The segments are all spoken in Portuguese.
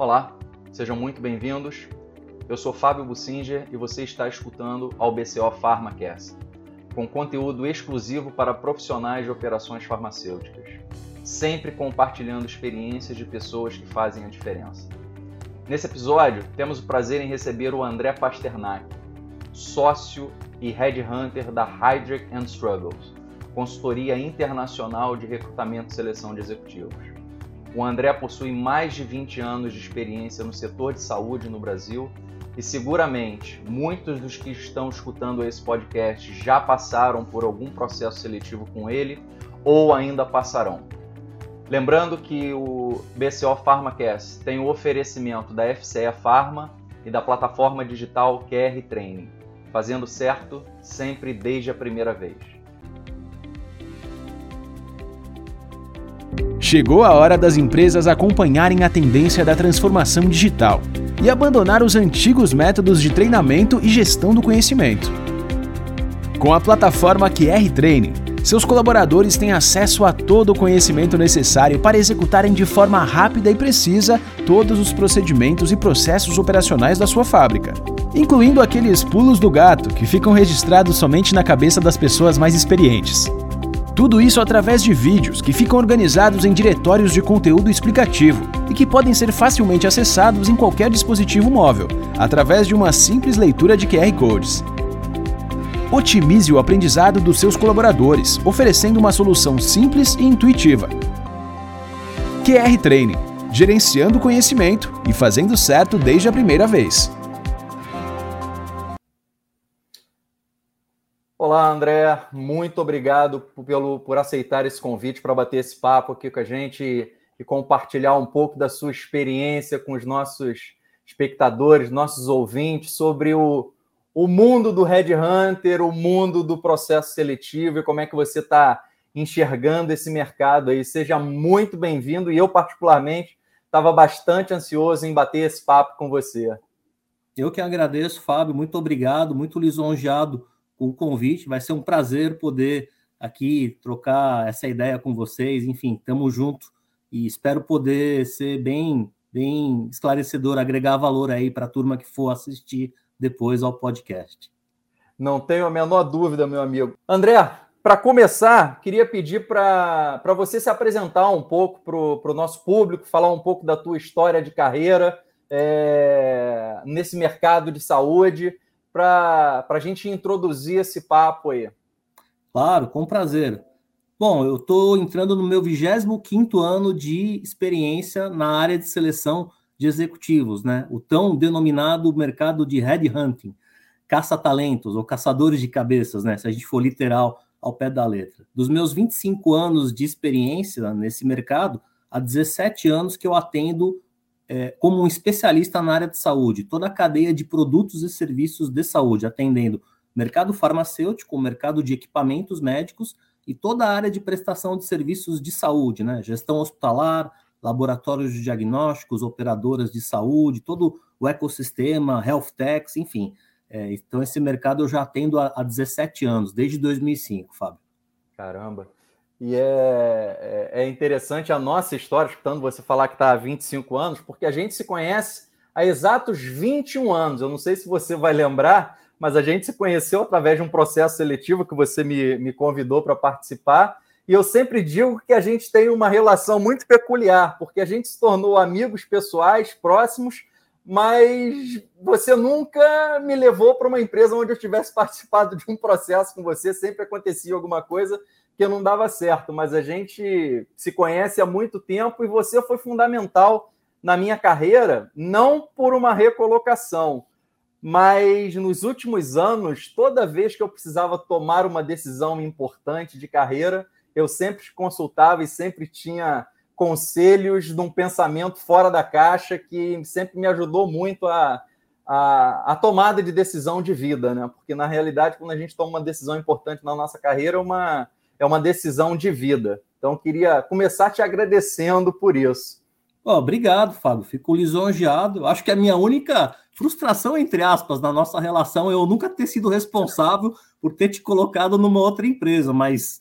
Olá, sejam muito bem-vindos. Eu sou Fábio Bussinger e você está escutando ao BCO PharmaCast, com conteúdo exclusivo para profissionais de operações farmacêuticas, sempre compartilhando experiências de pessoas que fazem a diferença. Nesse episódio, temos o prazer em receber o André Pasternak, sócio e headhunter da Hydric and Struggles, consultoria internacional de recrutamento e seleção de executivos. O André possui mais de 20 anos de experiência no setor de saúde no Brasil e seguramente muitos dos que estão escutando esse podcast já passaram por algum processo seletivo com ele ou ainda passarão. Lembrando que o BCO PharmaCast tem o oferecimento da FCE Pharma e da plataforma digital QR Training, fazendo certo sempre desde a primeira vez. Chegou a hora das empresas acompanharem a tendência da transformação digital e abandonar os antigos métodos de treinamento e gestão do conhecimento. Com a plataforma QR Training, seus colaboradores têm acesso a todo o conhecimento necessário para executarem de forma rápida e precisa todos os procedimentos e processos operacionais da sua fábrica, incluindo aqueles pulos do gato que ficam registrados somente na cabeça das pessoas mais experientes. Tudo isso através de vídeos que ficam organizados em diretórios de conteúdo explicativo e que podem ser facilmente acessados em qualquer dispositivo móvel, através de uma simples leitura de QR Codes. Otimize o aprendizado dos seus colaboradores, oferecendo uma solução simples e intuitiva. QR Training gerenciando conhecimento e fazendo certo desde a primeira vez. Olá, André. Muito obrigado pelo, por aceitar esse convite para bater esse papo aqui com a gente e, compartilhar um pouco da sua experiência com os nossos espectadores, nossos ouvintes, sobre o, o mundo do Red Hunter, o mundo do processo seletivo e como é que você está enxergando esse mercado aí. Seja muito bem-vindo e eu, particularmente, estava bastante ansioso em bater esse papo com você. Eu que agradeço, Fábio. Muito obrigado, muito lisonjeado o convite. Vai ser um prazer poder aqui trocar essa ideia com vocês. Enfim, estamos juntos e espero poder ser bem, bem esclarecedor, agregar valor aí para a turma que for assistir depois ao podcast. Não tenho a menor dúvida, meu amigo. André, para começar, queria pedir para você se apresentar um pouco para o nosso público, falar um pouco da tua história de carreira é, nesse mercado de saúde, para a gente introduzir esse papo aí. Claro, com prazer. Bom, eu estou entrando no meu 25 ano de experiência na área de seleção de executivos, né? O tão denominado mercado de headhunting, caça-talentos ou caçadores de cabeças, né? Se a gente for literal ao pé da letra. Dos meus 25 anos de experiência nesse mercado, há 17 anos que eu atendo é, como um especialista na área de saúde, toda a cadeia de produtos e serviços de saúde, atendendo mercado farmacêutico, mercado de equipamentos médicos e toda a área de prestação de serviços de saúde, né? Gestão hospitalar, laboratórios de diagnósticos, operadoras de saúde, todo o ecossistema, health techs, enfim. É, então, esse mercado eu já atendo há, há 17 anos, desde 2005, Fábio. Caramba. E é, é, é interessante a nossa história, escutando você falar que está há 25 anos, porque a gente se conhece há exatos 21 anos. Eu não sei se você vai lembrar, mas a gente se conheceu através de um processo seletivo que você me, me convidou para participar. E eu sempre digo que a gente tem uma relação muito peculiar, porque a gente se tornou amigos pessoais, próximos, mas você nunca me levou para uma empresa onde eu tivesse participado de um processo com você, sempre acontecia alguma coisa que não dava certo, mas a gente se conhece há muito tempo e você foi fundamental na minha carreira, não por uma recolocação, mas nos últimos anos, toda vez que eu precisava tomar uma decisão importante de carreira, eu sempre consultava e sempre tinha conselhos de um pensamento fora da caixa que sempre me ajudou muito a, a, a, tomada de decisão de vida, né? Porque na realidade, quando a gente toma uma decisão importante na nossa carreira, é uma, é uma decisão de vida. Então, queria começar te agradecendo por isso. Oh, obrigado, Fábio. Fico lisonjeado. Acho que a minha única frustração, entre aspas, na nossa relação é eu nunca ter sido responsável por ter te colocado numa outra empresa, mas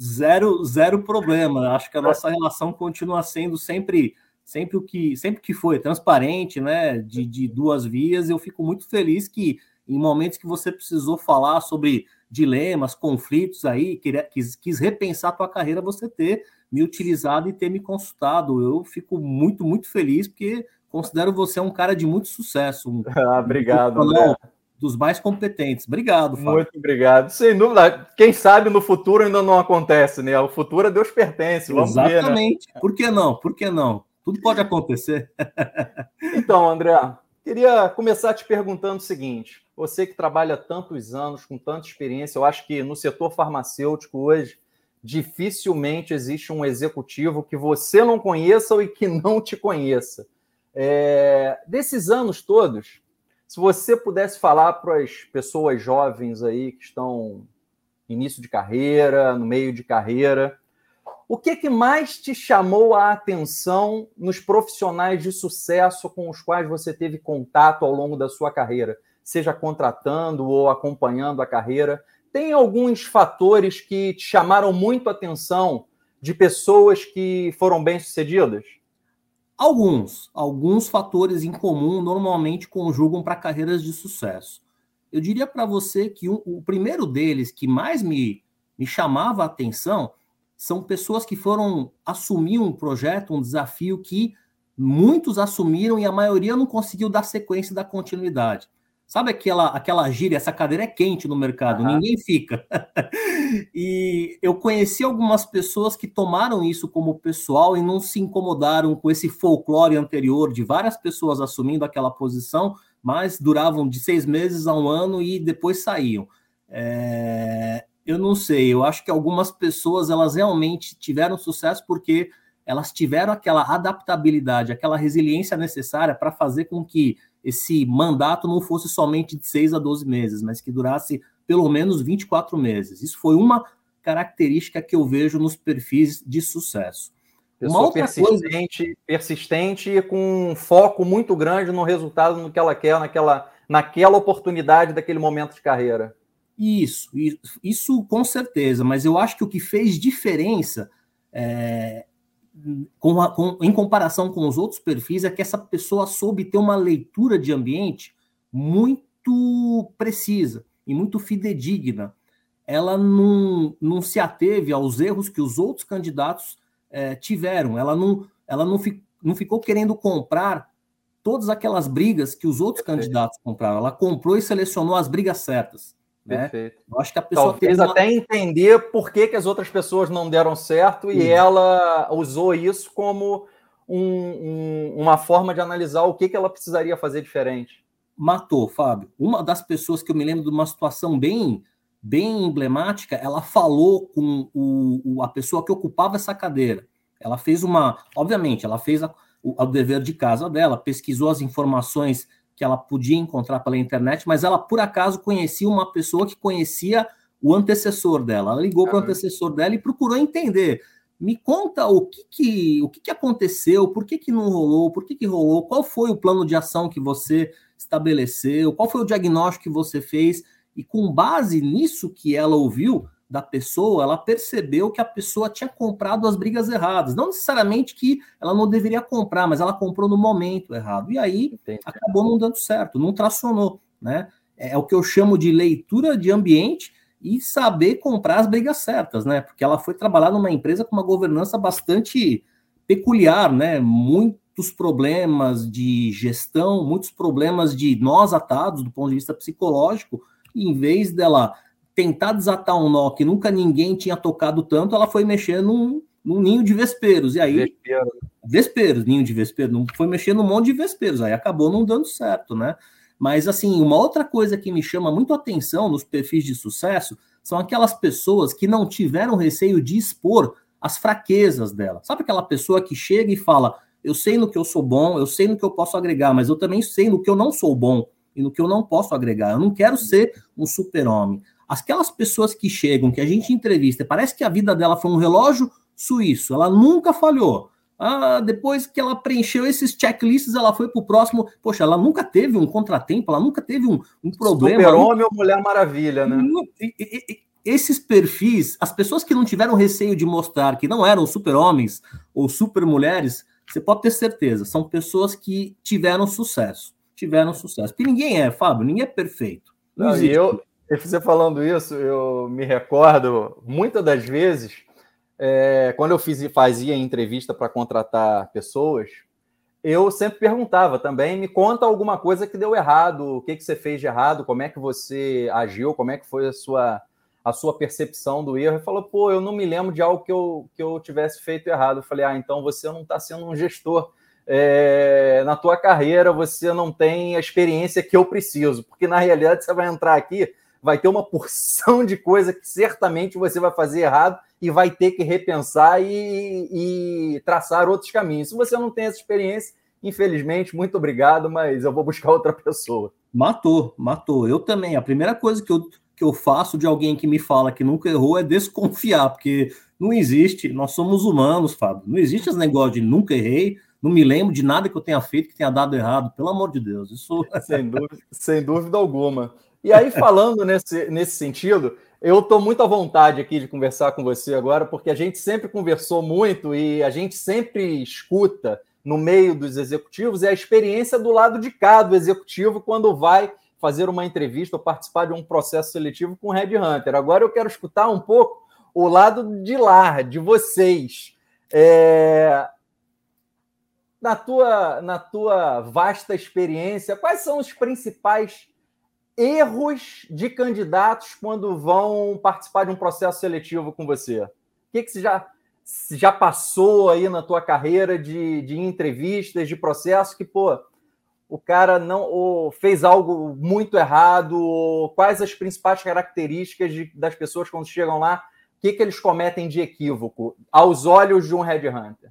zero, zero problema. Acho que a nossa relação continua sendo sempre sempre o que sempre que foi transparente, né, de, de duas vias, eu fico muito feliz que em momentos que você precisou falar sobre dilemas, conflitos aí, quis, quis repensar a tua carreira, você ter me utilizado e ter me consultado. Eu fico muito, muito feliz, porque considero você um cara de muito sucesso. Um, ah, obrigado. Um, dos mais competentes. Obrigado, Fábio. Muito obrigado. Sem dúvida, quem sabe no futuro ainda não acontece, né? O futuro a Deus pertence. Vamos Exatamente. Ver, né? Por que não? Por que não? Tudo pode acontecer. então, André, queria começar te perguntando o seguinte: você que trabalha tantos anos, com tanta experiência, eu acho que no setor farmacêutico hoje dificilmente existe um executivo que você não conheça e que não te conheça. É, desses anos todos, se você pudesse falar para as pessoas jovens aí que estão início de carreira, no meio de carreira, o que, que mais te chamou a atenção nos profissionais de sucesso com os quais você teve contato ao longo da sua carreira? seja contratando ou acompanhando a carreira, tem alguns fatores que te chamaram muito a atenção de pessoas que foram bem-sucedidas? Alguns, alguns fatores em comum normalmente conjugam para carreiras de sucesso. Eu diria para você que um, o primeiro deles que mais me, me chamava a atenção são pessoas que foram assumir um projeto, um desafio que muitos assumiram e a maioria não conseguiu dar sequência da continuidade. Sabe aquela, aquela gíria, essa cadeira é quente no mercado, uhum. ninguém fica. e eu conheci algumas pessoas que tomaram isso como pessoal e não se incomodaram com esse folclore anterior de várias pessoas assumindo aquela posição, mas duravam de seis meses a um ano e depois saíam. É... Eu não sei, eu acho que algumas pessoas elas realmente tiveram sucesso porque elas tiveram aquela adaptabilidade, aquela resiliência necessária para fazer com que esse mandato não fosse somente de 6 a 12 meses, mas que durasse pelo menos 24 meses. Isso foi uma característica que eu vejo nos perfis de sucesso. Pessoa uma outra persistente, coisa... persistente e com um foco muito grande no resultado no que ela quer, naquela, naquela oportunidade daquele momento de carreira. Isso, isso, com certeza, mas eu acho que o que fez diferença é, com a, com, em comparação com os outros perfis, é que essa pessoa soube ter uma leitura de ambiente muito precisa e muito fidedigna. Ela não, não se ateve aos erros que os outros candidatos é, tiveram. Ela não, ela não, fi, não ficou querendo comprar todas aquelas brigas que os outros candidatos compraram. Ela comprou e selecionou as brigas certas. Né? Perfeito. Eu acho que a pessoa Talvez uma... até entender por que, que as outras pessoas não deram certo e ela usou isso como um, um, uma forma de analisar o que, que ela precisaria fazer diferente. Matou, Fábio. Uma das pessoas que eu me lembro de uma situação bem bem emblemática, ela falou com o, o, a pessoa que ocupava essa cadeira. Ela fez uma, obviamente, ela fez a, o, o dever de casa dela, pesquisou as informações que ela podia encontrar pela internet, mas ela por acaso conhecia uma pessoa que conhecia o antecessor dela. Ela ligou para o antecessor dela e procurou entender. Me conta o que, que o que, que aconteceu, por que, que não rolou, por que, que rolou, qual foi o plano de ação que você estabeleceu, qual foi o diagnóstico que você fez, e com base nisso que ela ouviu, da pessoa, ela percebeu que a pessoa tinha comprado as brigas erradas. Não necessariamente que ela não deveria comprar, mas ela comprou no momento errado. E aí Entendi. acabou não dando certo, não tracionou. Né? É, é o que eu chamo de leitura de ambiente e saber comprar as brigas certas, né? Porque ela foi trabalhar numa empresa com uma governança bastante peculiar, né? Muitos problemas de gestão, muitos problemas de nós atados do ponto de vista psicológico, em vez dela tentar desatar um nó que nunca ninguém tinha tocado tanto, ela foi mexer num, num ninho de vesperos. E aí. Vespeiro. Vesperos, ninho de vesperos. Não foi mexer num monte de vesperos. Aí acabou não dando certo, né? Mas, assim, uma outra coisa que me chama muito atenção nos perfis de sucesso são aquelas pessoas que não tiveram receio de expor as fraquezas dela. Sabe aquela pessoa que chega e fala: Eu sei no que eu sou bom, eu sei no que eu posso agregar, mas eu também sei no que eu não sou bom e no que eu não posso agregar. Eu não quero ser um super-homem. Aquelas pessoas que chegam, que a gente entrevista, parece que a vida dela foi um relógio suíço, ela nunca falhou. Ah, depois que ela preencheu esses checklists, ela foi para o próximo. Poxa, ela nunca teve um contratempo, ela nunca teve um, um problema. Super-homem ou Mulher Maravilha, né? Esses perfis, as pessoas que não tiveram receio de mostrar que não eram super-homens ou super-mulheres, você pode ter certeza, são pessoas que tiveram sucesso. Tiveram sucesso. Porque ninguém é, Fábio, ninguém é perfeito. Não, Não eu, você falando isso, eu me recordo muitas das vezes, é, quando eu fiz, fazia entrevista para contratar pessoas, eu sempre perguntava também, me conta alguma coisa que deu errado, o que, que você fez de errado, como é que você agiu, como é que foi a sua, a sua percepção do erro. E falou, pô, eu não me lembro de algo que eu, que eu tivesse feito errado. Eu falei, ah, então você não está sendo um gestor. É, na tua carreira você não tem a experiência que eu preciso, porque na realidade você vai entrar aqui, vai ter uma porção de coisa que certamente você vai fazer errado e vai ter que repensar e, e traçar outros caminhos. Se você não tem essa experiência, infelizmente, muito obrigado, mas eu vou buscar outra pessoa. Matou, matou. Eu também. A primeira coisa que eu que eu faço de alguém que me fala que nunca errou é desconfiar, porque não existe, nós somos humanos, Fábio. Não existe esse negócio de nunca errei, não me lembro de nada que eu tenha feito que tenha dado errado, pelo amor de Deus. Isso sem dúvida, sem dúvida alguma. E aí, falando nesse, nesse sentido, eu estou muito à vontade aqui de conversar com você agora, porque a gente sempre conversou muito e a gente sempre escuta no meio dos executivos é a experiência do lado de cá do executivo quando vai fazer uma entrevista ou participar de um processo seletivo com o Red Hunter. Agora eu quero escutar um pouco o lado de lá, de vocês. É... Na, tua, na tua vasta experiência, quais são os principais erros de candidatos quando vão participar de um processo seletivo com você? O que, que você já, já passou aí na tua carreira de, de entrevistas, de processo que, pô, o cara não fez algo muito errado, quais as principais características de, das pessoas quando chegam lá, o que, que eles cometem de equívoco aos olhos de um headhunter?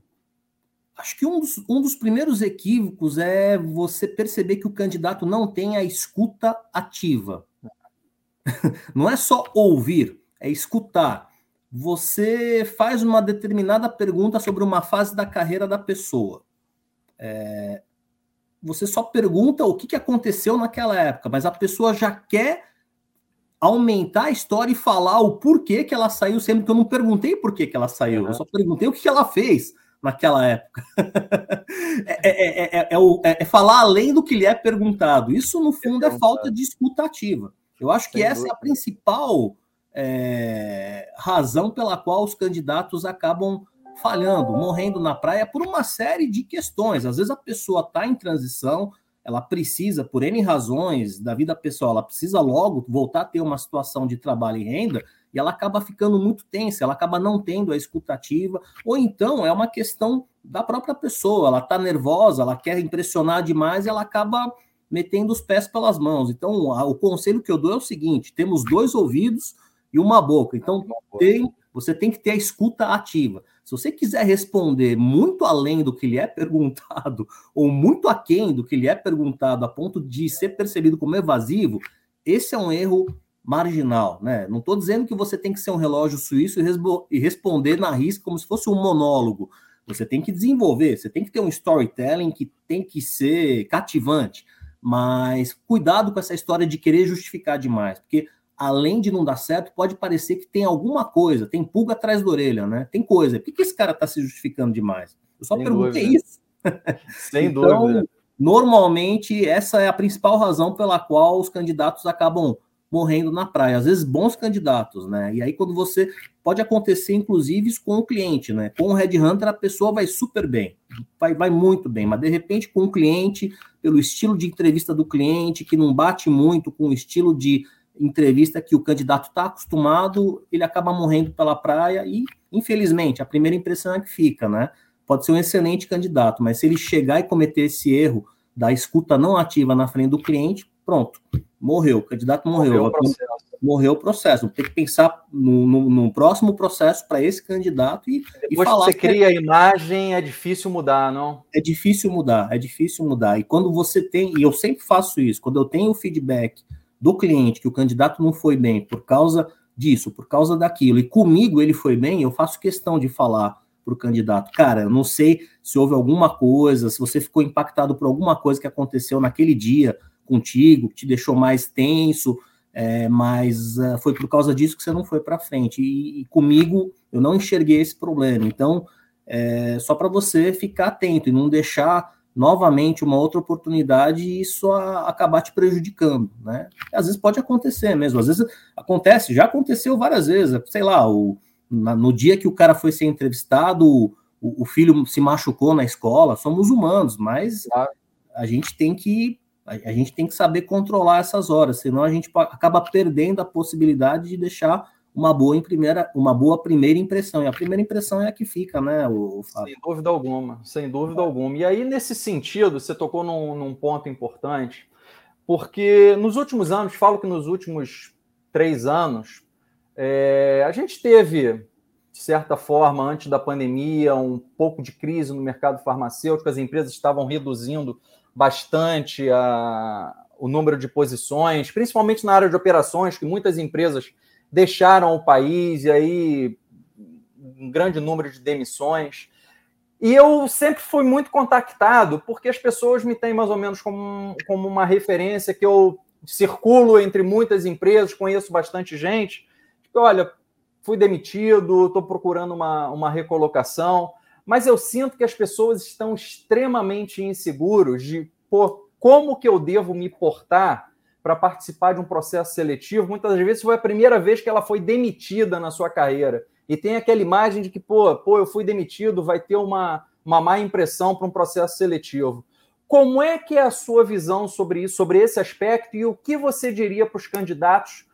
Acho que um dos, um dos primeiros equívocos é você perceber que o candidato não tem a escuta ativa. Não é só ouvir, é escutar. Você faz uma determinada pergunta sobre uma fase da carreira da pessoa. É, você só pergunta o que, que aconteceu naquela época, mas a pessoa já quer aumentar a história e falar o porquê que ela saiu, sendo que eu não perguntei por que, que ela saiu, eu só perguntei o que, que ela fez naquela época. é, é, é, é, falar além do que lhe é perguntado. Isso, no fundo, é falta de escutativa. Eu acho que essa é a principal razão pela qual os candidatos acabam falhando, morrendo na praia por uma série de questões. Às vezes a pessoa está em transição, ela precisa, por N razões da vida pessoal, ela precisa logo voltar a ter uma situação de trabalho e renda, e ela acaba ficando muito tensa, ela acaba não tendo a escutativa, ou então é uma questão da própria pessoa, ela está nervosa, ela quer impressionar demais e ela acaba metendo os pés pelas mãos. Então, o conselho que eu dou é o seguinte: temos dois ouvidos e uma boca. Então, tem, você tem que ter a escuta ativa. Se você quiser responder muito além do que lhe é perguntado, ou muito aquém do que lhe é perguntado, a ponto de ser percebido como evasivo, esse é um erro marginal, né? Não estou dizendo que você tem que ser um relógio suíço e, responder na risca como se fosse um monólogo. Você tem que desenvolver, você tem que ter um storytelling que tem que ser cativante, mas cuidado com essa história de querer justificar demais, porque além de não dar certo, pode parecer que tem alguma coisa, tem pulga atrás da orelha, né? Tem coisa. Por que, que esse cara está se justificando demais? Eu só Sem perguntei dúvida. isso. Sem então, dúvida. Normalmente, essa é a principal razão pela qual os candidatos acabam morrendo na praia. Às vezes, bons candidatos, né? E aí, quando você. Pode acontecer, inclusive, com o cliente, né? Com o Headhunter, a pessoa vai super bem, vai, vai muito bem, mas de repente, com o cliente, pelo estilo de entrevista do cliente, que não bate muito com o estilo de entrevista que o candidato está acostumado, ele acaba morrendo pela praia e, infelizmente, a primeira impressão é que fica, né? Pode ser um excelente candidato, mas se ele chegar e cometer esse erro da escuta não ativa na frente do cliente, pronto, morreu, o candidato morreu. Morreu o processo. Morreu o processo. Tem que pensar no, no, no próximo processo para esse candidato e, Depois e falar. Que você cria a imagem, é difícil mudar, não? É difícil mudar, é difícil mudar. E quando você tem, e eu sempre faço isso, quando eu tenho o feedback do cliente que o candidato não foi bem por causa disso, por causa daquilo, e comigo ele foi bem, eu faço questão de falar para o candidato, cara, eu não sei se houve alguma coisa, se você ficou impactado por alguma coisa que aconteceu naquele dia contigo, que te deixou mais tenso, é, mas uh, foi por causa disso que você não foi para frente. E, e, comigo eu não enxerguei esse problema. Então, é, só para você ficar atento e não deixar novamente uma outra oportunidade e isso a, acabar te prejudicando, né? Às vezes pode acontecer mesmo, às vezes acontece, já aconteceu várias vezes, sei lá, o, na, no dia que o cara foi ser entrevistado, o, o, filho se machucou na escola, somos humanos, mas a gente tem que a, gente tem que saber controlar essas horas, senão a gente acaba perdendo a possibilidade de deixar uma boa primeira, uma boa primeira impressão. E a primeira impressão é a que fica, né, o, o Sem dúvida alguma, sem dúvida alguma. E aí, nesse sentido, você tocou num, num ponto importante, porque nos últimos anos, falo que nos últimos três anos, é, a gente teve, de certa forma, antes da pandemia, um pouco de crise no mercado farmacêutico, as empresas estavam reduzindo bastante a, o número de posições, principalmente na área de operações, que muitas empresas deixaram o país, e aí um grande número de demissões. E eu sempre fui muito contactado, porque as pessoas me têm mais ou menos como, como uma referência que eu circulo entre muitas empresas, conheço bastante gente. Tipo, olha, fui demitido, estou procurando uma, uma recolocação, mas eu sinto que as pessoas estão extremamente inseguros de pô, como que eu devo me portar para participar de um processo seletivo, muitas vezes foi a primeira vez que ela foi demitida na sua carreira. E tem aquela imagem de que, pô, pô eu fui demitido, vai ter uma, uma má impressão para um processo seletivo. Como é que é a sua visão sobre isso, sobre esse aspecto, e o que você diria para os candidatos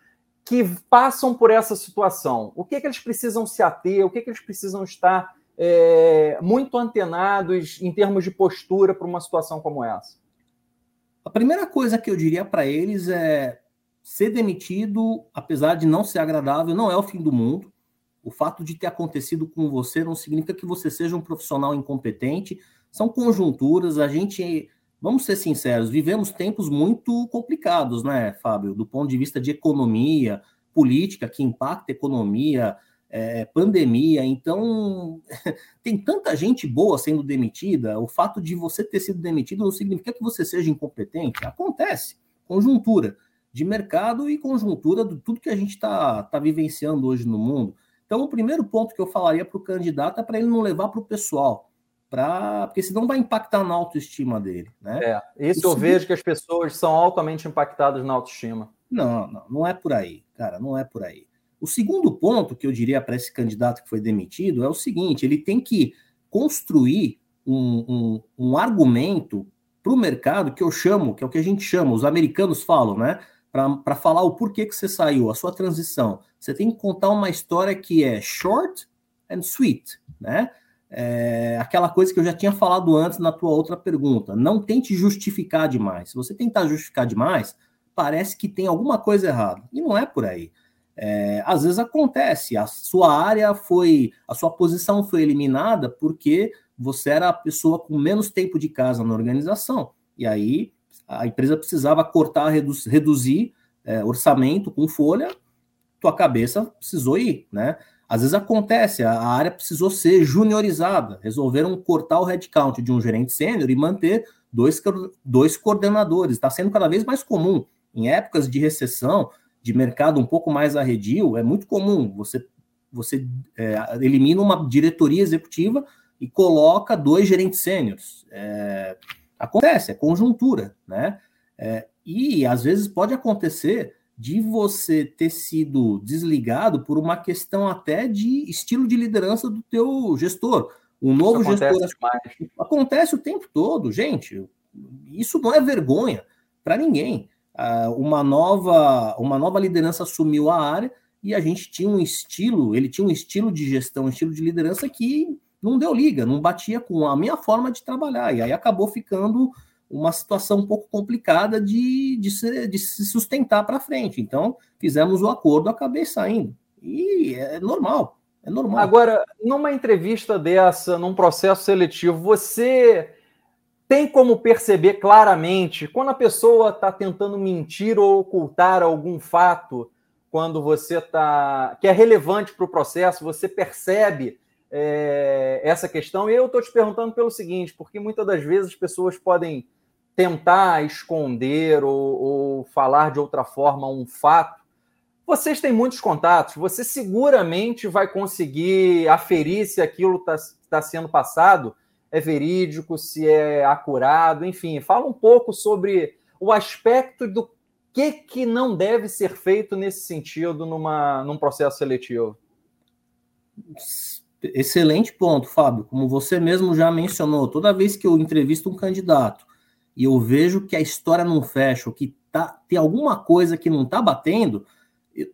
que passam por essa situação? O que, é que eles precisam se ater, o que, é que eles precisam estar é, muito antenados em termos de postura para uma situação como essa? A primeira coisa que eu diria para eles é ser demitido, apesar de não ser agradável, não é o fim do mundo. O fato de ter acontecido com você não significa que você seja um profissional incompetente. São conjunturas. A gente, vamos ser sinceros, vivemos tempos muito complicados, né, Fábio? Do ponto de vista de economia, política que impacta a economia, é, pandemia, então tem tanta gente boa sendo demitida. O fato de você ter sido demitido não significa que você seja incompetente. Acontece, conjuntura de mercado e conjuntura de tudo que a gente está tá vivenciando hoje no mundo. Então, o primeiro ponto que eu falaria para o candidato é para ele não levar para o pessoal, pra, porque senão vai impactar na autoestima dele. Né? É, isso o eu segundo... vejo que as pessoas são altamente impactadas na autoestima. Não, não, não é por aí, cara, não é por aí. O segundo ponto que eu diria para esse candidato que foi demitido é o seguinte: ele tem que construir um, um, um argumento para o mercado que eu chamo, que é o que a gente chama, os americanos falam, né? Para falar o porquê que você saiu, a sua transição. Você tem que contar uma história que é short and sweet, né? É aquela coisa que eu já tinha falado antes na tua outra pergunta. Não tente justificar demais. Se você tentar justificar demais, parece que tem alguma coisa errada. E não é por aí. É, às vezes acontece, a sua área foi, a sua posição foi eliminada porque você era a pessoa com menos tempo de casa na organização. E aí a empresa precisava cortar, reduz, reduzir é, orçamento com folha, tua cabeça precisou ir, né? Às vezes acontece, a, área precisou ser juniorizada, resolveram cortar o headcount de um gerente sênior e manter dois, dois coordenadores. Está sendo cada vez mais comum. Em épocas de recessão, de mercado um pouco mais arredio, é muito comum. Você, você é, elimina uma diretoria executiva e coloca dois gerentes sêniores. É, acontece, é conjuntura, né? É, e às vezes pode acontecer de você ter sido desligado por uma questão até de estilo de liderança do teu gestor. Um novo isso gestor acontece, acontece o tempo todo, gente. Isso não é vergonha para ninguém uma nova uma nova liderança assumiu a área e a gente tinha um estilo, ele tinha um estilo de gestão, um estilo de liderança que não deu liga, não batia com a minha forma de trabalhar, e aí acabou ficando uma situação um pouco complicada de, de, se, de se sustentar para frente. Então, fizemos o acordo, acabei saindo. E é normal, é normal. Agora, numa entrevista dessa, num processo seletivo, você tem como perceber claramente quando a pessoa está tentando mentir ou ocultar algum fato, quando você está. que é relevante para o processo, você percebe é, essa questão. E eu estou te perguntando pelo seguinte, porque muitas das vezes as pessoas podem tentar esconder ou, ou falar de outra forma um fato Vocês têm muitos contatos, você seguramente vai conseguir aferir se aquilo está tá sendo passado é verídico, se é acurado, enfim. Fala um pouco sobre o aspecto do que, que não deve ser feito nesse sentido numa, num processo seletivo. Excelente ponto, Fábio. Como você mesmo já mencionou, toda vez que eu entrevisto um candidato e eu vejo que a história não fecha, que tá, tem alguma coisa que não está batendo,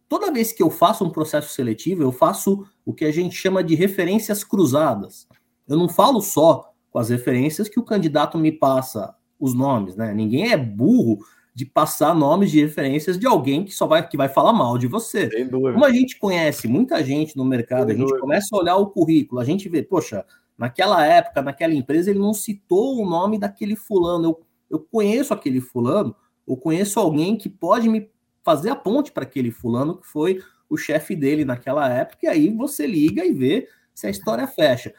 toda vez que eu faço um processo seletivo, eu faço o que a gente chama de referências cruzadas. Eu não falo só com as referências que o candidato me passa os nomes, né? Ninguém é burro de passar nomes de referências de alguém que só vai que vai falar mal de você. Como a gente conhece muita gente no mercado, Sem a gente dúvida. começa a olhar o currículo, a gente vê, poxa, naquela época, naquela empresa, ele não citou o nome daquele fulano. Eu, eu conheço aquele fulano, eu conheço alguém que pode me fazer a ponte para aquele fulano que foi o chefe dele naquela época, e aí você liga e vê se a história fecha.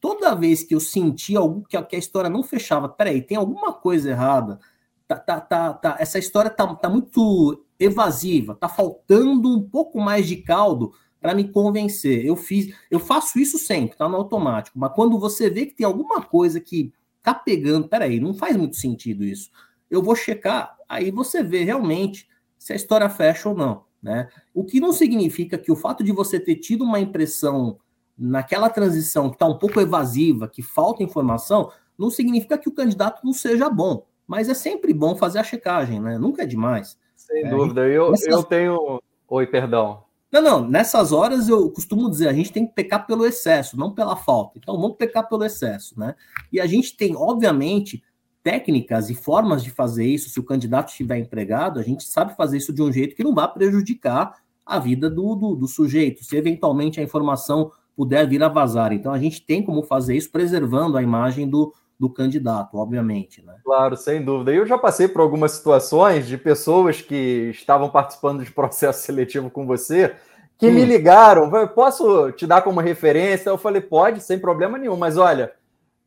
Toda vez que eu senti algo que a, que a história não fechava, peraí, tem alguma coisa errada, tá, tá, tá, tá, essa história tá, tá muito evasiva, tá faltando um pouco mais de caldo para me convencer. Eu fiz, eu faço isso sempre, tá no automático, mas quando você vê que tem alguma coisa que tá pegando, peraí, não faz muito sentido isso. Eu vou checar, aí você vê realmente se a história fecha ou não, né? O que não significa que o fato de você ter tido uma impressão naquela transição que está um pouco evasiva, que falta informação, não significa que o candidato não seja bom. Mas é sempre bom fazer a checagem, né? Nunca é demais. Sem é, dúvida. Eu, nessas... eu tenho. Oi, perdão. Não, não. Nessas horas eu costumo dizer, a gente tem que pecar pelo excesso, não pela falta. Então vamos pecar pelo excesso, né? E a gente tem, obviamente, técnicas e formas de fazer isso, se o candidato estiver empregado, a gente sabe fazer isso de um jeito que não vá prejudicar a vida do, do, do, sujeito, se eventualmente a informação puder vir a vazar. Então, a gente tem como fazer isso preservando a imagem do, do candidato, obviamente. Né? Claro, sem dúvida. Eu já passei por algumas situações de pessoas que estavam participando de processo seletivo com você que me ligaram, posso te dar como referência? Eu falei, pode, sem problema nenhum, mas olha,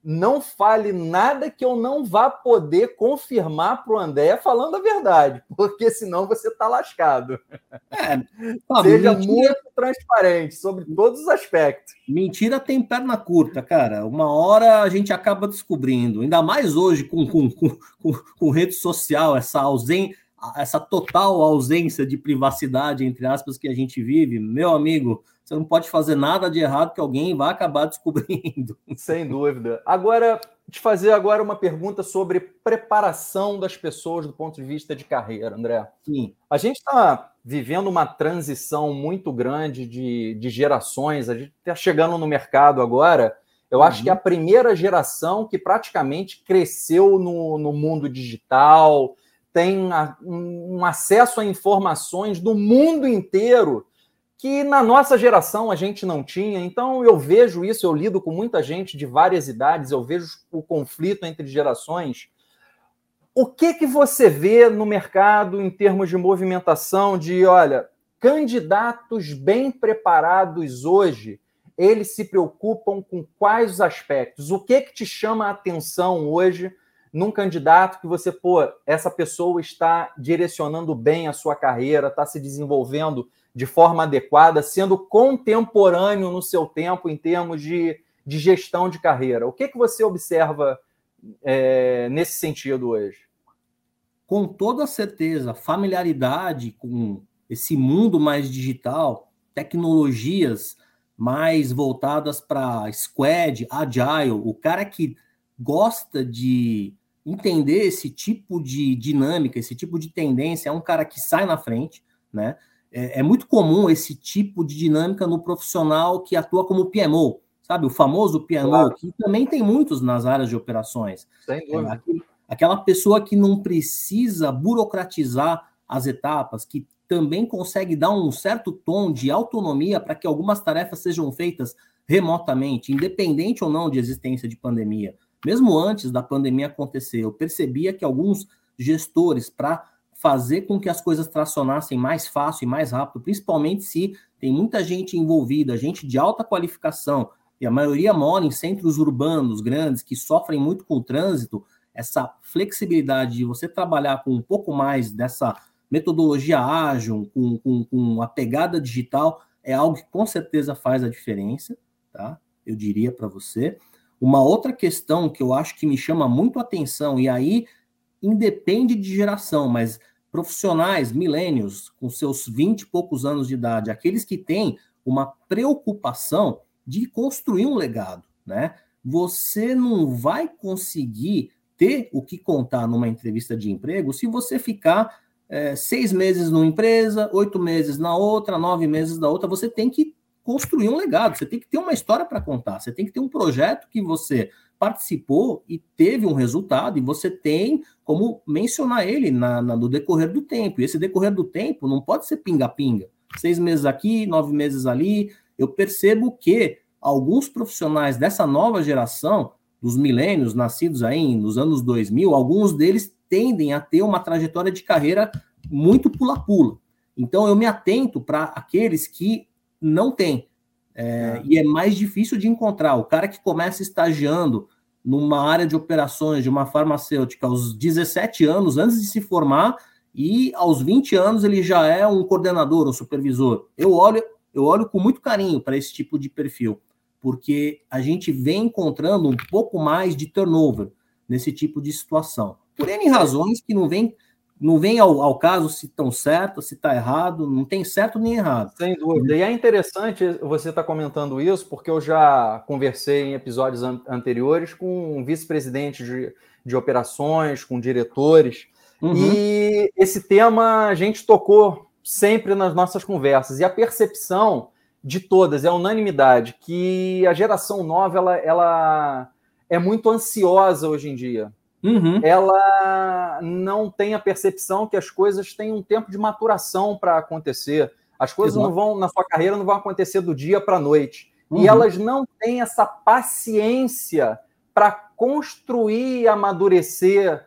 não fale nada que eu não vá poder confirmar para o André falando a verdade, porque senão você está lascado. É, Seja mentira, muito transparente sobre todos os aspectos. Mentira tem perna curta, cara. Uma hora a gente acaba descobrindo, ainda mais hoje com, com, com, com rede social, essa ausência, essa total ausência de privacidade, entre aspas, que a gente vive. Meu amigo, você não pode fazer nada de errado que alguém vai acabar descobrindo. Sem dúvida. Agora, te fazer agora uma pergunta sobre preparação das pessoas do ponto de vista de carreira, André. Sim. A gente está vivendo uma transição muito grande de, de gerações. A gente está chegando no mercado agora. Eu uhum. acho que é a primeira geração que praticamente cresceu no, no mundo digital, tem a, um, um acesso a informações do mundo inteiro que na nossa geração a gente não tinha. Então eu vejo isso, eu lido com muita gente de várias idades, eu vejo o conflito entre gerações. O que que você vê no mercado em termos de movimentação de, olha, candidatos bem preparados hoje, eles se preocupam com quais aspectos? O que que te chama a atenção hoje num candidato que você, pô, essa pessoa está direcionando bem a sua carreira, está se desenvolvendo de forma adequada, sendo contemporâneo no seu tempo em termos de, de gestão de carreira. O que, que você observa é, nesse sentido hoje? Com toda certeza, familiaridade com esse mundo mais digital, tecnologias mais voltadas para squad, agile, o cara que gosta de entender esse tipo de dinâmica, esse tipo de tendência, é um cara que sai na frente, né? É, é, muito comum esse tipo de dinâmica no profissional que atua como PMO, sabe? O famoso PMO, claro. que também tem muitos nas áreas de operações. Sem É, aquela pessoa que não precisa burocratizar as etapas, que também consegue dar um certo tom de autonomia para que algumas tarefas sejam feitas remotamente, independente ou não de existência de pandemia. Mesmo antes da pandemia acontecer, eu percebia que alguns gestores, para fazer com que as coisas tracionassem mais fácil e mais rápido, principalmente se tem muita gente envolvida, gente de alta qualificação, e a maioria mora em centros urbanos grandes que sofrem muito com o trânsito, essa flexibilidade de você trabalhar com um pouco mais dessa metodologia ágil, com, com, com a pegada digital, é algo que com certeza faz a diferença, tá? Eu diria para você. Uma outra questão que eu acho que me chama muito atenção, e aí independe de geração, mas profissionais, milênios, com seus 20 e poucos anos de idade, aqueles que têm uma preocupação de construir um legado, né? Você não vai conseguir ter o que contar numa entrevista de emprego se você ficar é, seis meses numa empresa, oito meses na outra, nove meses na outra. Você tem que construir um legado, você tem que ter uma história para contar, você tem que ter um projeto que você participou e teve um resultado, e você tem como mencionar ele na, na, no decorrer do tempo. E esse decorrer do tempo não pode ser pinga-pinga. Seis meses aqui, nove meses ali. Eu percebo que alguns profissionais dessa nova geração, dos milênios nascidos aí nos anos 2000, alguns deles tendem a ter uma trajetória de carreira muito pula-pula. Então eu me atento para aqueles que não têm. É, é. E é mais difícil de encontrar. O cara que começa estagiando numa área de operações de uma farmacêutica aos 17 anos, antes de se formar, e aos 20 anos ele já é um coordenador ou supervisor. Eu olho, eu olho com muito carinho para esse tipo de perfil, porque a gente vem encontrando um pouco mais de turnover nesse tipo de situação. Por N razões que não vem não vem ao, ao caso se estão certo, se está errado, não tem certo nem errado. Sem dúvida. E é interessante você estar tá comentando isso, porque eu já conversei em episódios an anteriores com vice-presidentes de, de operações, com diretores, uhum. e esse tema a gente tocou sempre nas nossas conversas. E a percepção de todas, é unanimidade, que a geração nova ela, ela é muito ansiosa hoje em dia uhum. ela não tem a percepção que as coisas têm um tempo de maturação para acontecer. As coisas Exato. não vão, na sua carreira, não vão acontecer do dia para a noite. Uhum. E elas não têm essa paciência para construir e amadurecer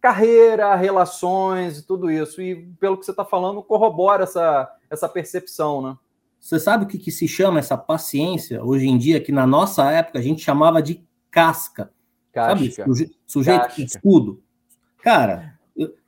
carreira, relações e tudo isso. E pelo que você está falando, corrobora essa, essa percepção, né? Você sabe o que, que se chama essa paciência hoje em dia, que na nossa época a gente chamava de casca. Casca. Sabe? Suje, sujeito Casca. escudo. Cara,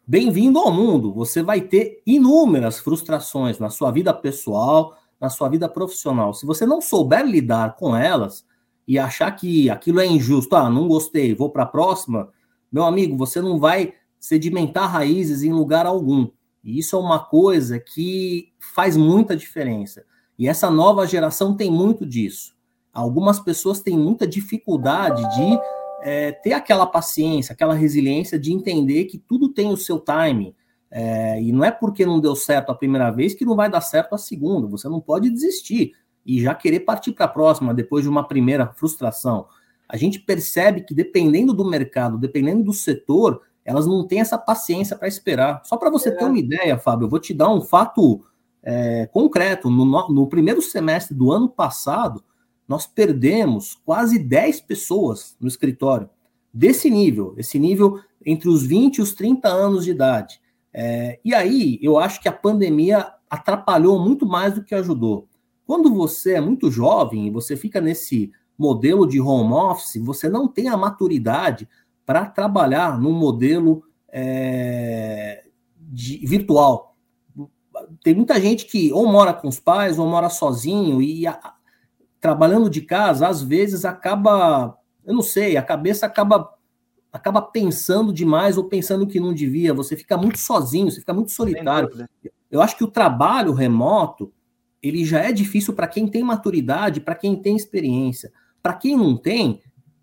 bem-vindo ao mundo. Você vai ter inúmeras frustrações na sua vida pessoal, na sua vida profissional. Se você não souber lidar com elas e achar que aquilo é injusto, ah, não gostei, vou para a próxima, meu amigo, você não vai sedimentar raízes em lugar algum. E isso é uma coisa que faz muita diferença. E essa nova geração tem muito disso. Algumas pessoas têm muita dificuldade de é, ter aquela paciência, aquela resiliência de entender que tudo tem o seu time. É, e não é porque não deu certo a primeira vez que não vai dar certo a segunda. Você não pode desistir e já querer partir para a próxima depois de uma primeira frustração. A gente percebe que dependendo do mercado, dependendo do setor, elas não têm essa paciência para esperar. Só para você é. ter uma ideia, Fábio, eu vou te dar um fato é, concreto. No, no primeiro semestre do ano passado, nós perdemos quase 10 pessoas no escritório desse nível, esse nível entre os 20 e os 30 anos de idade. É, e aí, eu acho que a pandemia atrapalhou muito mais do que ajudou. Quando você é muito jovem e você fica nesse modelo de home office, você não tem a maturidade para trabalhar num modelo é, de, virtual. Tem muita gente que ou mora com os pais ou mora sozinho e a, trabalhando de casa, às vezes acaba, eu não sei, a cabeça acaba acaba pensando demais ou pensando que não devia, você fica muito sozinho, você fica muito solitário. Eu acho que o trabalho remoto, ele já é difícil para quem tem maturidade, para quem tem experiência. Para quem não tem,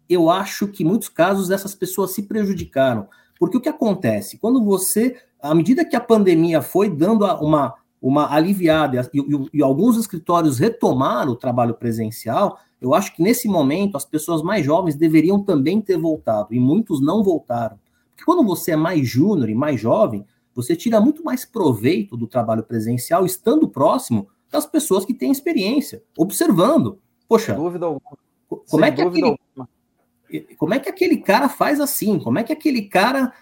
eu acho que em muitos casos essas pessoas se prejudicaram. Porque o que acontece? Quando você, à medida que a pandemia foi dando uma uma aliviada e, e, e, alguns escritórios retomaram o trabalho presencial, eu acho que nesse momento as pessoas mais jovens deveriam também ter voltado, e muitos não voltaram. Porque quando você é mais júnior e mais jovem, você tira muito mais proveito do trabalho presencial estando próximo das pessoas que têm experiência, observando. Poxa, Sem dúvida alguma. Como é que aquele, alguma. como é que aquele cara faz assim? Como é que aquele cara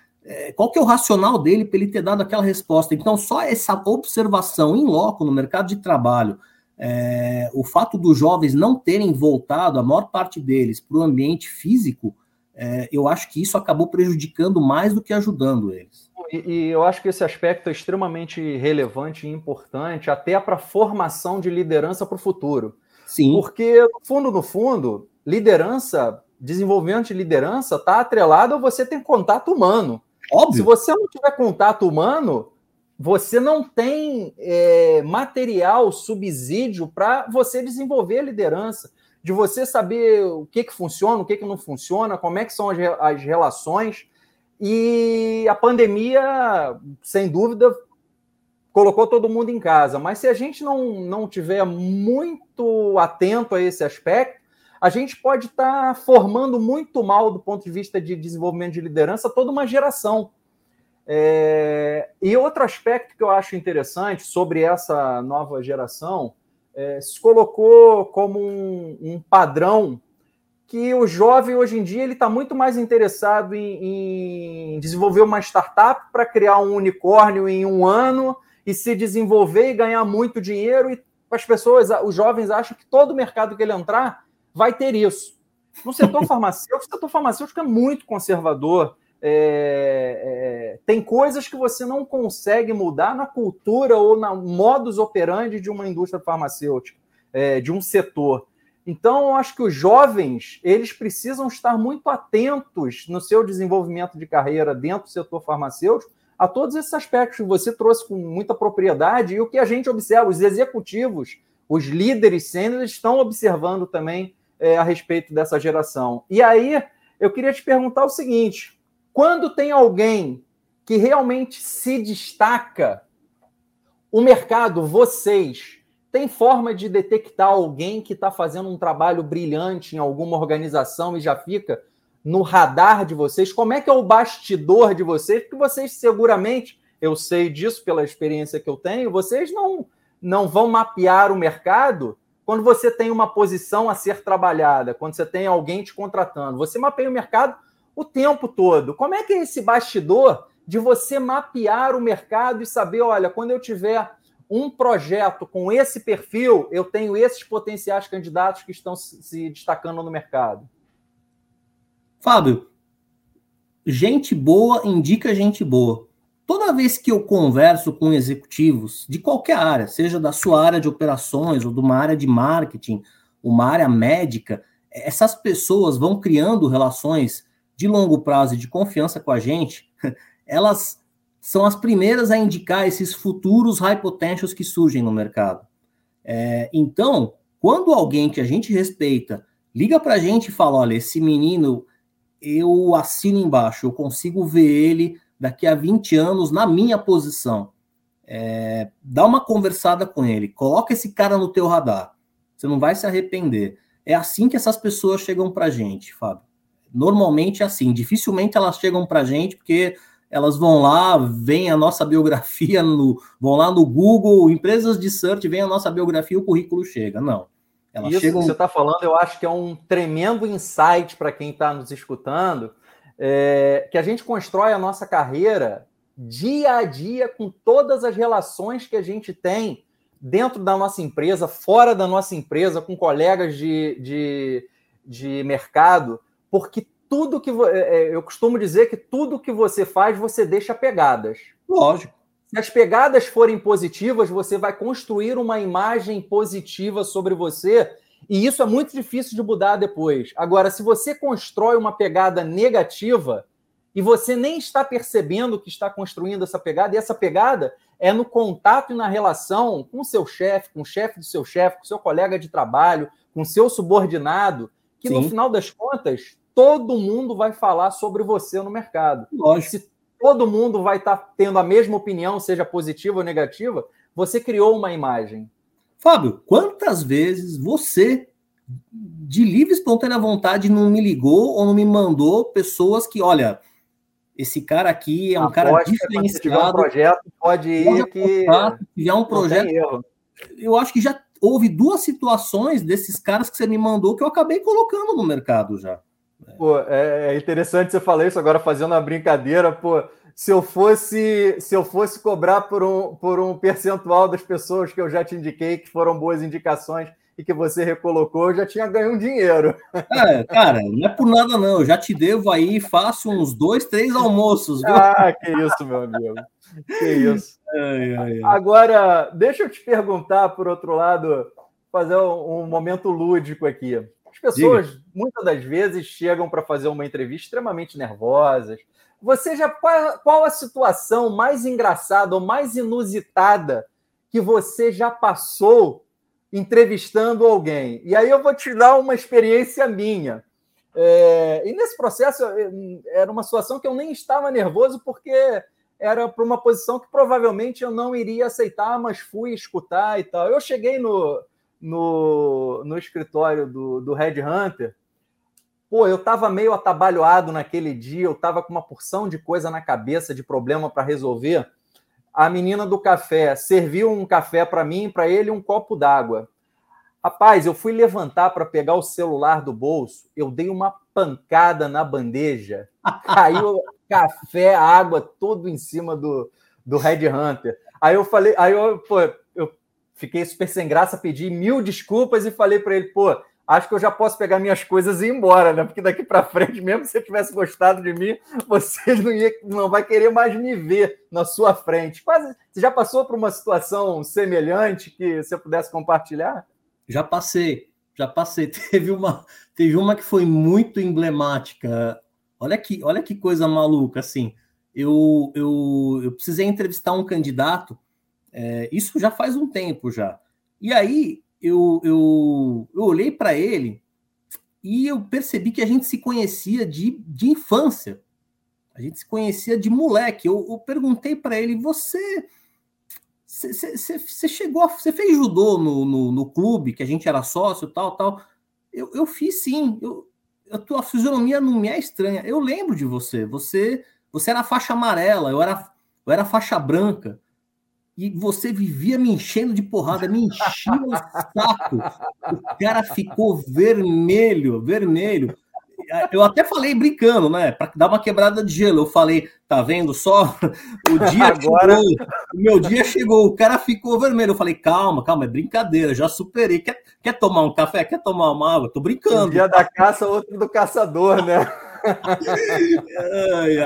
qual que é o racional dele para ele ter dado aquela resposta? Então, só essa observação em loco no mercado de trabalho, é, o fato dos jovens não terem voltado, a maior parte deles, para o ambiente físico, é, eu acho que isso acabou prejudicando mais do que ajudando eles. E, e eu acho que esse aspecto é extremamente relevante e importante, até para a formação de liderança para o futuro. Sim. Porque, no fundo, no fundo, liderança, desenvolvimento de liderança está atrelado a você ter contato humano. Óbvio. Se você não tiver contato humano, você não tem é, material, subsídio para você desenvolver a liderança, de você saber o que, que funciona, o que, que não funciona, como é que são as, as relações. E a pandemia, sem dúvida, colocou todo mundo em casa. Mas se a gente não, não tiver muito atento a esse aspecto, a gente pode estar tá formando muito mal, do ponto de vista de desenvolvimento de liderança, toda uma geração. É... E outro aspecto que eu acho interessante sobre essa nova geração é, se colocou como um, um, padrão que o jovem hoje em dia ele está muito mais interessado em, em desenvolver uma startup para criar um unicórnio em um ano e se desenvolver e ganhar muito dinheiro e as pessoas, os jovens acham que todo mercado que ele entrar vai ter isso. No setor farmacêutico, o setor farmacêutico é muito conservador, é, é, tem coisas que você não consegue mudar na cultura ou na modus operandi de uma indústria farmacêutica, é, de um setor. Então, eu acho que os jovens eles precisam estar muito atentos no seu desenvolvimento de carreira dentro do setor farmacêutico a todos esses aspectos que você trouxe com muita propriedade e o que a gente observa, os executivos, os líderes sêniores estão observando também é, a respeito dessa geração. E aí, eu queria te perguntar o seguinte: quando tem alguém que realmente se destaca, o mercado, vocês, tem forma de detectar alguém que está fazendo um trabalho brilhante em alguma organização e já fica no radar de vocês? Como é que é o bastidor de vocês? Porque vocês seguramente, eu sei disso pela experiência que eu tenho, vocês não, não vão mapear o mercado quando você tem uma posição a ser trabalhada, quando você tem alguém te contratando. Você mapeia o mercado o tempo todo. Como é que é esse bastidor de você mapear o mercado e saber, olha, quando eu tiver um projeto com esse perfil, eu tenho esses potenciais candidatos que estão se destacando no mercado? Fábio, gente boa indica gente boa. Toda vez que eu converso com executivos de qualquer área, seja da sua área de operações ou de uma área de marketing, uma área médica, essas pessoas vão criando relações de longo prazo e de confiança com a gente, elas são as primeiras a indicar esses futuros high potentials que surgem no mercado. É, então, quando alguém que a gente respeita liga para a gente e fala: olha, esse menino, eu assino embaixo, eu consigo ver ele daqui a 20 anos na minha posição. É, dá uma conversada com ele, coloca esse cara no teu radar, você não vai se arrepender. É assim que essas pessoas chegam para a gente, Fábio. Normalmente é assim, dificilmente elas chegam para a gente porque elas vão lá, vem a nossa biografia, no, vão lá no Google, empresas de search, vem a nossa biografia, o currículo chega. Não. Elas Isso chegam... que você está falando, eu acho que é um tremendo insight para quem está nos escutando, é, que a gente constrói a nossa carreira dia a dia com todas as relações que a gente tem dentro da nossa empresa, fora da nossa empresa, com colegas de, de, de mercado, porque tudo que é, é, eu costumo dizer que tudo que você faz você deixa pegadas. Lógico. Se as pegadas forem positivas, você vai construir uma imagem positiva sobre você, e isso é muito difícil de mudar depois. Agora, se você constrói uma pegada negativa e você nem está percebendo que está construindo essa pegada, e essa pegada é no contato e na relação com o seu chefe, com o chefe do seu chefe, com o seu colega de trabalho, com o seu subordinado, que Sim. no final das contas todo mundo vai falar sobre você no mercado. Lógico. Se todo mundo vai estar tá tendo a mesma opinião, seja positiva ou negativa, você criou uma imagem. Fábio, quantas vezes você, de livre espontânea vontade, não me ligou ou não me mandou pessoas que, olha, esse cara aqui é um cara diferenciado. Se tiver um projeto, pode ir que. Se tiver um projeto. Eu acho que já houve duas situações desses caras que você me mandou que eu acabei colocando no mercado já. Pô, é, é interessante você falar isso agora fazendo uma brincadeira, pô. Se eu fosse, se eu fosse cobrar por um, por um percentual das pessoas que eu já te indiquei que foram boas indicações e que você recolocou, eu já tinha ganho um dinheiro. É, cara, não é por nada não, eu já te devo aí, faço uns dois, três almoços. Viu? Ah, que isso, meu amigo. Que isso. Ai, ai, ai. Agora, deixa eu te perguntar, por outro lado, fazer um, momento lúdico aqui. As pessoas, Diga. muitas das vezes, chegam para fazer uma entrevista extremamente nervosas. Você já qual, a situação mais engraçada ou mais inusitada que você já passou entrevistando alguém? E aí eu vou te dar uma experiência minha. É, e nesse processo era uma situação que eu nem estava nervoso porque era para uma posição que provavelmente eu não iria aceitar, mas fui escutar e tal. Eu cheguei no, no, no escritório do, do Red Hunter, pô, eu estava meio atabalhoado naquele dia, eu estava com uma porção de coisa na cabeça, de problema para resolver. A menina do café serviu um café para mim, para ele um copo d'água. Rapaz, eu fui levantar para pegar o celular do bolso, eu dei uma pancada na bandeja, caiu café, água, tudo em cima do, do Red Hunter. Aí eu falei, aí eu, pô, eu fiquei super sem graça, pedi mil desculpas e falei para ele, pô, acho que eu já posso pegar minhas coisas e ir embora, né? Porque daqui para frente, mesmo se você tivesse gostado de mim, você não, ia, não vai querer mais me ver na sua frente. Quase, você já passou por uma situação semelhante que você pudesse compartilhar? Já passei, já passei. Teve uma, teve uma que foi muito emblemática. Olha que, olha que coisa maluca, assim. Eu, eu, eu precisei entrevistar um candidato é, isso já faz um tempo já. E aí eu, eu, eu olhei para ele e eu percebi que a gente se conhecia de, de infância. A gente se conhecia de moleque. Eu, eu perguntei para ele: você. Você chegou, você fez judô no, no, no, clube que a gente era sócio, tal, tal. Eu, eu fiz sim. Eu, a tua fisionomia não me é estranha. Eu lembro de você. Você, você era faixa amarela, eu era, eu era faixa branca e você vivia me enchendo de porrada, me enchia o saco. O cara ficou vermelho, vermelho. Eu até falei brincando, né? Para dar uma quebrada de gelo. Eu falei, tá vendo só? O dia Agora... chegou, o meu dia chegou, o cara ficou vermelho. Eu falei, calma, calma, é brincadeira, já superei. Quer, quer tomar um café? Quer tomar uma água? Tô brincando. Um dia da caça, outro do caçador, né?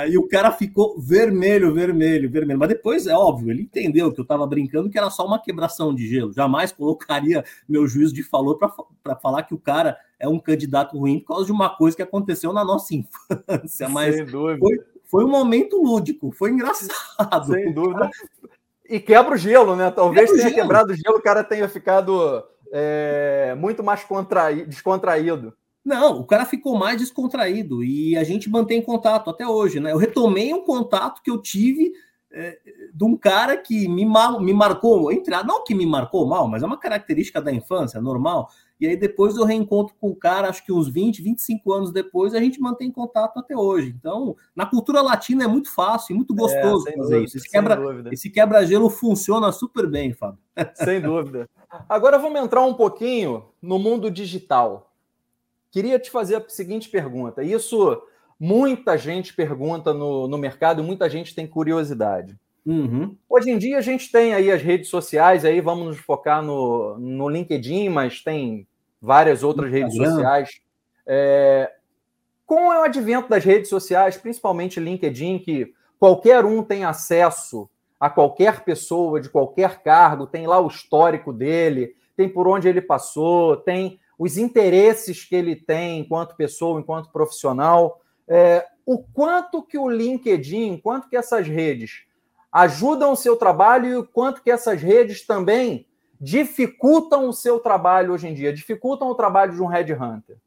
E o cara ficou vermelho, vermelho, vermelho. Mas depois, é óbvio, ele entendeu que eu estava brincando que era só uma quebração de gelo. Jamais colocaria meu juízo de valor para falar que o cara é um candidato ruim por causa de uma coisa que aconteceu na nossa infância. Mas Sem dúvida. Foi, foi um momento lúdico, foi engraçado. Sem dúvida. E quebra o gelo, né? Talvez tenha gelo. quebrado o gelo, o cara tenha ficado é, muito mais descontraído. Não, o cara ficou mais descontraído e a gente mantém contato até hoje, né? Eu retomei um contato que eu tive é, de um cara que me, mal, me marcou, entre, não que me marcou mal, mas é uma característica da infância, normal. E aí depois eu reencontro com o cara, acho que uns 20, 25 anos depois, a gente mantém contato até hoje. Então, na cultura latina é muito fácil, muito é, gostoso é, fazer dúvida, isso. Esse quebra-gelo esse quebra funciona super bem, Fábio. Sem dúvida. Agora vamos entrar um pouquinho no mundo digital. Queria te fazer a seguinte pergunta. Isso muita gente pergunta no, no mercado, muita gente tem curiosidade. Uhum. Hoje em dia a gente tem aí as redes sociais, aí vamos nos focar no, no LinkedIn, mas tem várias outras redes sociais. É, com o advento das redes sociais, principalmente LinkedIn, que qualquer um tem acesso a qualquer pessoa de qualquer cargo, tem lá o histórico dele, tem por onde ele passou, tem os interesses que ele tem enquanto pessoa, enquanto profissional, é, o quanto que o LinkedIn, quanto que essas redes ajudam o seu trabalho e o quanto que essas redes também dificultam o seu trabalho hoje em dia, dificultam o trabalho de um headhunter.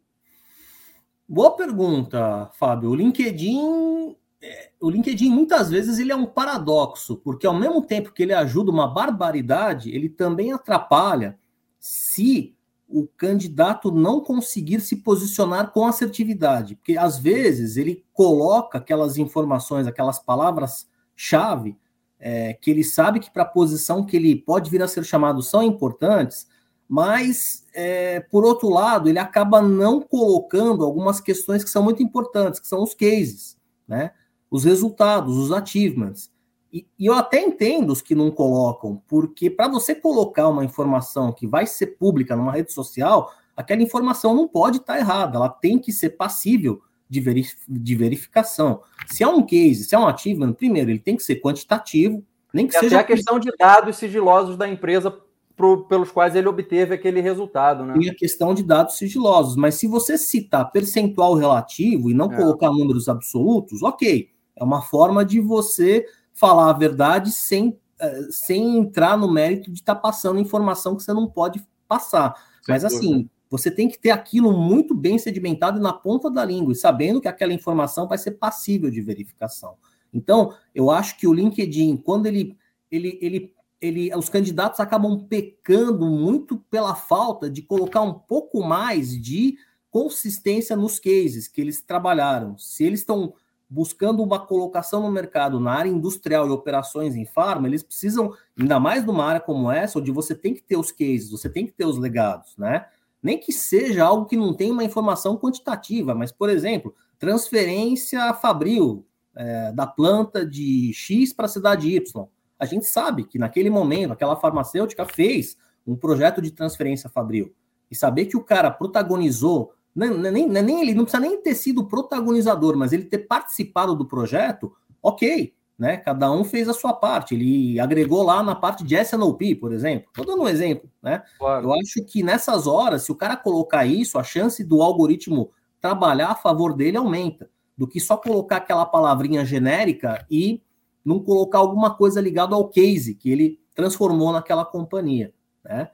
Boa pergunta, Fábio. O LinkedIn, é, o LinkedIn muitas vezes ele é um paradoxo, porque ao mesmo tempo que ele ajuda uma barbaridade, ele também atrapalha se o candidato não conseguir se posicionar com assertividade, porque às vezes ele coloca aquelas informações, aquelas palavras-chave, é, que ele sabe que para a posição que ele pode vir a ser chamado são importantes, mas é, por outro lado, ele acaba não colocando algumas questões que são muito importantes, que são os cases, né? os resultados, os achievements. E, e eu até entendo os que não colocam, porque para você colocar uma informação que vai ser pública numa rede social, aquela informação não pode estar tá errada, ela tem que ser passível de, verif de verificação. Se é um case, se é um achievement, primeiro, ele tem que ser quantitativo, nem que e seja. Até a questão de dados sigilosos da empresa pro, pelos quais ele obteve aquele resultado, né? Tem a questão de dados sigilosos, mas se você citar percentual relativo e não é. colocar números absolutos, ok. É uma forma de você falar a verdade sem, eh, sem entrar no mérito de estar tá passando informação que você não pode passar. Sem mas assim, dúvida. você tem que ter aquilo muito bem sedimentado na ponta da língua e sabendo que aquela informação vai ser passível de verificação. Então, eu acho que o LinkedIn, quando ele, ele, ele ele, os candidatos acabam pecando muito pela falta de colocar um pouco mais de consistência nos cases que eles trabalharam. Se eles estão buscando uma colocação no mercado na área industrial e operações em farma, eles precisam, ainda mais numa área como essa, onde você tem que ter os cases, você tem que ter os legados, né? Nem que seja algo que não tem uma informação quantitativa, mas, por exemplo, transferência fabril é, da planta de X para a cidade Y a gente sabe que naquele momento aquela farmacêutica fez um projeto de transferência fabril. E saber que o cara protagonizou, nem, nem, nem ele não precisa nem ter sido protagonizador, mas ele ter participado do projeto, ok, né? Cada um fez a sua parte. Ele agregou lá na parte de SNOP, por exemplo. Estou dando um exemplo, né? Claro. Eu acho que nessas horas, se o cara colocar isso, a chance do algoritmo trabalhar a favor dele aumenta, do que só colocar aquela palavrinha genérica e não colocar alguma coisa ligada ao case que ele transformou naquela companhia, né?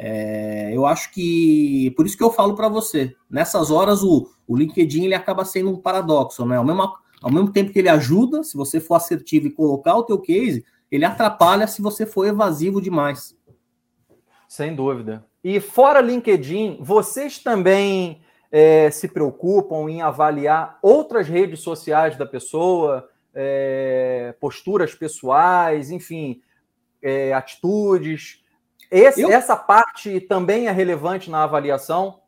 É, eu acho que por isso que eu falo para você, nessas horas o, o LinkedIn ele acaba sendo um paradoxo, né? Ao mesmo, ao mesmo tempo que ele ajuda, se você for assertivo e colocar o teu case, ele atrapalha se você for evasivo demais. Sem dúvida. E fora LinkedIn, vocês também é, se preocupam em avaliar outras redes sociais da pessoa? é, posturas pessoais, enfim, é, atitudes. Esse, eu, essa parte também é relevante na avaliação?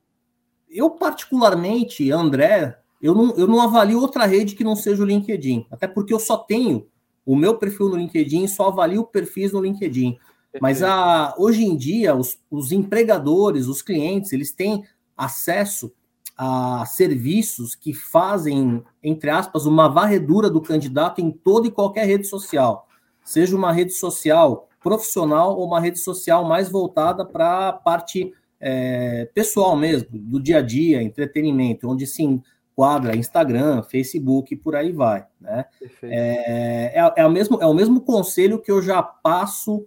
Eu, particularmente, André, eu não, eu não avalio outra rede que não seja o LinkedIn. Até porque eu só tenho o meu perfil no LinkedIn, só avalio perfis no LinkedIn. Perfeito. Mas a, hoje em dia, os, os empregadores, os clientes, eles têm acesso a serviços que fazem, entre aspas, uma varredura do candidato em toda e qualquer rede social, seja uma rede social profissional ou uma rede social mais voltada para a parte é, pessoal mesmo, do dia a dia, entretenimento, onde se enquadra Instagram, Facebook e por aí vai. Né? É, é, é, o mesmo, é o mesmo conselho que eu já passo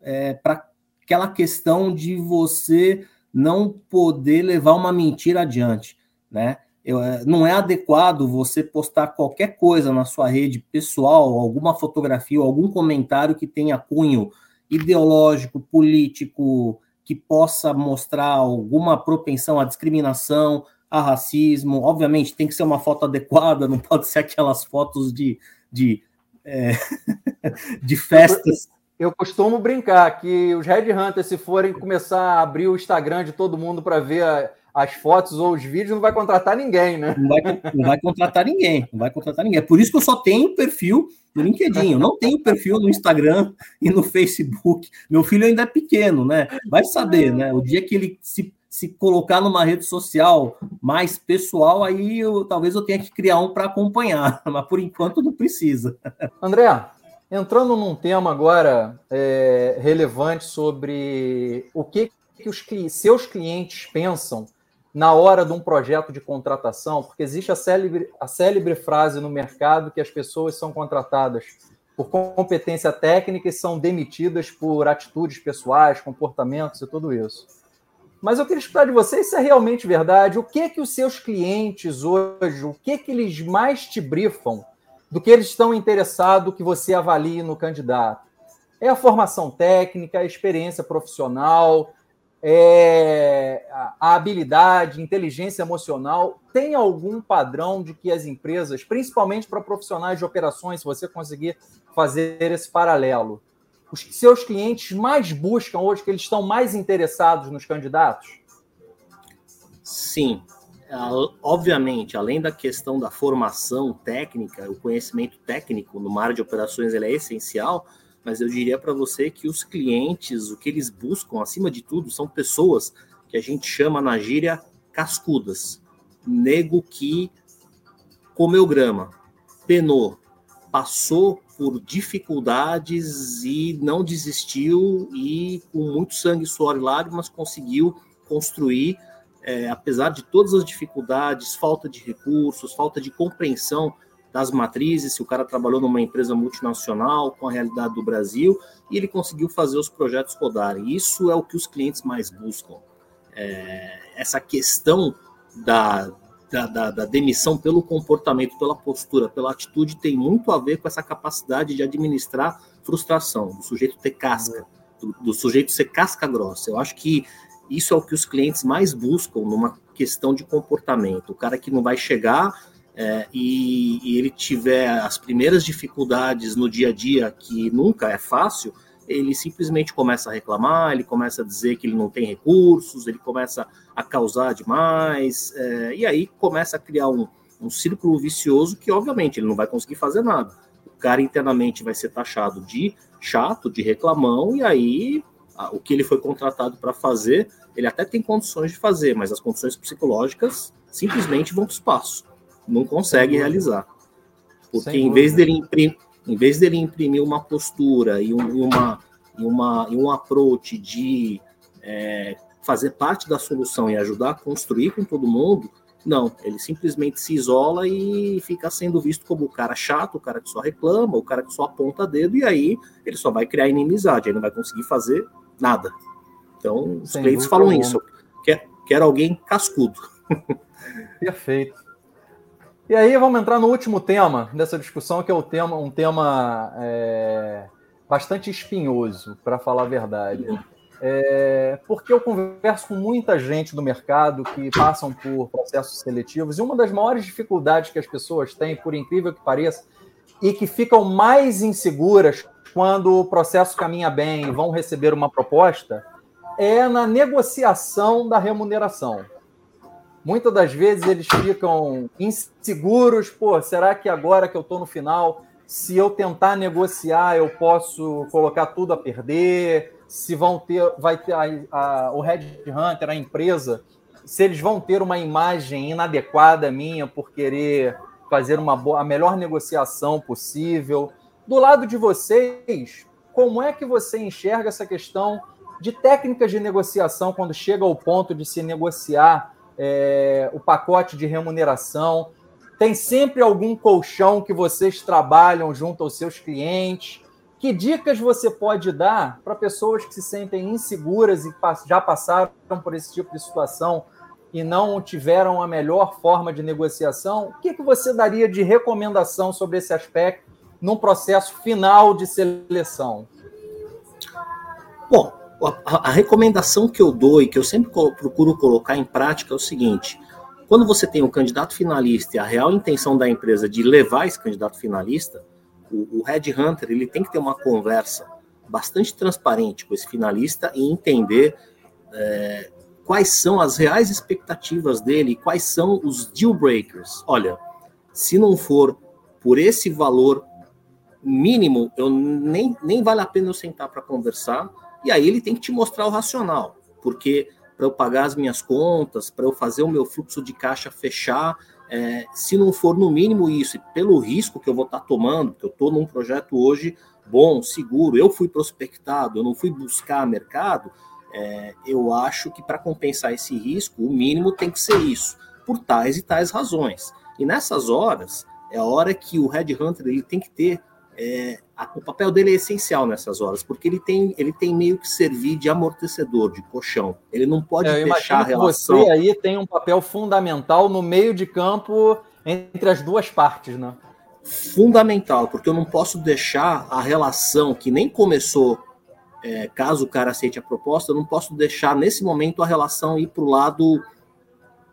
é, para aquela questão de você não poder levar uma mentira adiante, né? Eu, é, não é adequado você postar qualquer coisa na sua rede pessoal, alguma fotografia, algum comentário que tenha cunho ideológico, político, que possa mostrar alguma propensão à discriminação, a racismo. Obviamente, tem que ser uma foto adequada, não pode ser aquelas fotos de, de, é, de festas eu costumo brincar que os Red Hunters, se forem começar a abrir o Instagram de todo mundo para ver a, as fotos ou os vídeos, não vai contratar ninguém, né? Não vai, não vai contratar ninguém, não vai contratar ninguém. É por isso que eu só tenho perfil no LinkedIn, eu não tenho perfil no Instagram e no Facebook. Meu filho ainda é pequeno, né? Vai saber, né? O dia que ele se, se colocar numa rede social mais pessoal, aí eu, talvez eu tenha que criar um para acompanhar, mas por enquanto não precisa. André, Entrando num tema agora é, relevante sobre o que, que os seus clientes pensam na hora de um projeto de contratação, porque existe a célebre, a célebre frase no mercado que as pessoas são contratadas por competência técnica e são demitidas por atitudes pessoais, comportamentos e tudo isso. Mas eu queria escutar de vocês se é realmente verdade. O que que os seus clientes hoje, o que que eles mais te brifam do que eles estão interessados que você avalie no candidato. É a formação técnica, a experiência profissional, é a habilidade, inteligência emocional. Tem algum padrão de que as empresas, principalmente para profissionais de operações, se você conseguir fazer esse paralelo, os seus clientes mais buscam hoje, que eles estão mais interessados nos candidatos? Sim. obviamente, além da questão da formação técnica, o conhecimento técnico no mar de operações ele é essencial, mas eu diria para você que os clientes, o que eles buscam, acima de tudo, são pessoas que a gente chama na gíria cascudas. Nego que comeu grama, penou, passou por dificuldades e não desistiu e com muito sangue, suor e lágrimas conseguiu construir, é, apesar de todas as dificuldades, falta de recursos, falta de compreensão das matrizes, se o cara trabalhou numa empresa multinacional com a realidade do Brasil e ele conseguiu fazer os projetos rodarem. Isso é o que os clientes mais buscam. É, essa questão da, da, da, da, demissão pelo comportamento, pela postura, pela atitude, tem muito a ver com essa capacidade de administrar frustração, do sujeito ter casca, do, do sujeito ser casca grossa. Eu acho que isso é o que os clientes mais buscam numa questão de comportamento. O cara que não vai chegar é, e, e, ele tiver as primeiras dificuldades no dia a dia, que nunca é fácil, ele simplesmente começa a reclamar, ele começa a dizer que ele não tem recursos, ele começa a causar demais, é, e aí começa a criar um, um círculo vicioso que, obviamente, ele não vai conseguir fazer nada. O cara internamente vai ser taxado de chato, de reclamão, e aí o que ele foi contratado para fazer, ele até tem condições de fazer, mas as condições psicológicas simplesmente vão para o espaço. Não consegue realizar. Porque em vez dele imprimir em vez dele imprimir uma postura e, um, e uma, e, uma, e um approach de é, fazer parte da solução e ajudar a construir com todo mundo, não, ele simplesmente se isola e fica sendo visto como o cara chato, o cara que só reclama, o cara que só aponta dedo, e aí ele só vai criar inimizade, aí não vai conseguir fazer nada. Então, os Sem clientes falam isso. Quer, quer alguém cascudo. Perfeito. E aí vamos entrar no último tema dessa discussão, que é o tema, um tema é, bastante espinhoso, para falar a verdade. É, porque eu converso com muita gente do mercado que passam por processos seletivos, e uma das maiores dificuldades que as pessoas têm, por incrível que pareça, e que ficam mais inseguras quando o processo caminha bem e vão receber uma proposta, é na negociação da remuneração muitas das vezes eles ficam inseguros, pô, será que agora que eu estou no final, se eu tentar negociar, eu posso colocar tudo a perder? Se vão ter, vai ter a, a, o Red Hunter, a empresa, se eles vão ter uma imagem inadequada minha por querer fazer uma boa, a melhor negociação possível. Do lado de vocês, como é que você enxerga essa questão de técnicas de negociação quando chega ao ponto de se negociar é, o pacote de remuneração. Tem sempre algum colchão que vocês trabalham junto aos seus clientes. Que dicas você pode dar para pessoas que se sentem inseguras e já passaram por esse tipo de situação e não tiveram a melhor forma de negociação? O que, que você daria de recomendação sobre esse aspecto num processo final de seleção? Bom, a, a, recomendação que eu dou e que eu sempre procuro colocar em prática é o seguinte: quando você tem um candidato finalista e a real intenção da empresa de levar esse candidato finalista, o, o Red Hunter ele tem que ter uma conversa bastante transparente com esse finalista e entender é, quais são as reais expectativas dele, quais são os deal breakers. Olha, se não for por esse valor mínimo, eu nem, nem vale a pena eu sentar para conversar e aí ele tem que te mostrar o racional, porque para eu pagar as minhas contas, para eu fazer o meu fluxo de caixa fechar, é, se não for no mínimo isso, e pelo risco que eu vou estar tá tomando, que eu estou num projeto hoje bom, seguro, eu fui prospectado, eu não fui buscar mercado, é, eu acho que para compensar esse risco, o mínimo tem que ser isso, por tais e tais razões. E nessas horas, é a hora que o Red Hunter ele tem que ter é, a, o papel dele é essencial nessas horas, porque ele tem, ele tem meio que servir de amortecedor, de colchão. Ele não pode é, deixar a relação. Você aí tem um papel fundamental no meio de campo entre as duas partes, né? Fundamental, porque eu não posso deixar a relação que nem começou, é, caso o cara aceite a proposta, eu não posso deixar nesse momento a relação ir para o lado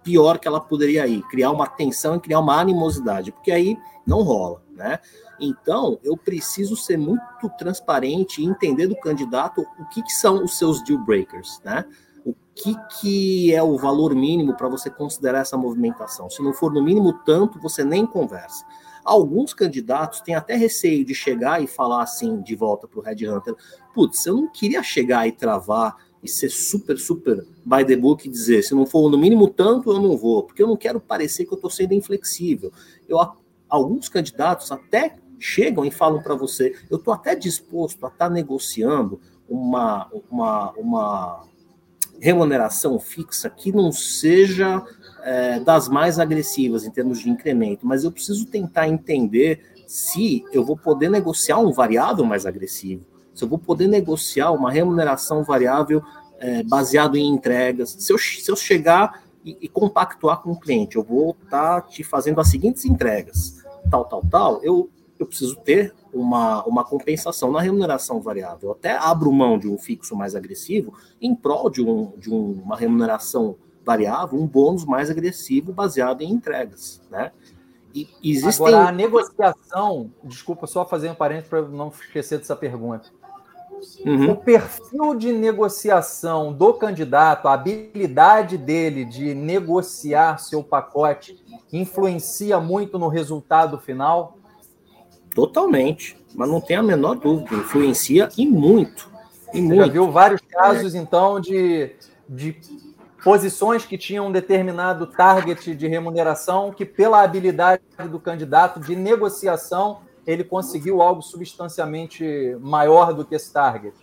pior que ela poderia ir, criar uma tensão e criar uma animosidade, porque aí não rola, né? Então, eu preciso ser muito transparente e entender do candidato o que, que são os seus deal breakers, né? o que, que é o valor mínimo para você considerar essa movimentação. Se não for no mínimo tanto, você nem conversa. Alguns candidatos têm até receio de chegar e falar assim de volta para o Red Hunter: putz, eu não queria chegar e travar e ser super, super by the book e dizer: se não for no mínimo tanto, eu não vou, porque eu não quero parecer que eu estou sendo inflexível. Eu, alguns candidatos até chegam e falam para você: eu estou até disposto a estar tá negociando uma, uma, uma remuneração fixa que não seja é, das mais agressivas em termos de incremento, mas eu preciso tentar entender se eu vou poder negociar um variável mais agressivo, se eu vou poder negociar uma remuneração variável é, baseado em entregas, se eu, se eu chegar e, e compactuar com o cliente, eu vou estar tá te fazendo as seguintes entregas, tal, tal, tal, eu, eu preciso ter uma, uma compensação na remuneração variável. Eu até abro mão de um fixo mais agressivo em prol de, um, de um, uma remuneração variável, um bônus mais agressivo baseado em entregas, né? E existem... Agora, a negociação, desculpa, só fazer um parênteses para não esquecer dessa pergunta. Uhum. O perfil de negociação do candidato, a habilidade dele de negociar seu pacote, influencia muito no resultado final? Totalmente, mas não tem a menor dúvida, influencia e muito. E Você muito. já viu vários casos, então, de, de posições que tinham um determinado target de remuneração, que pela habilidade do candidato de negociação, ele conseguiu algo substancialmente maior do que esse target.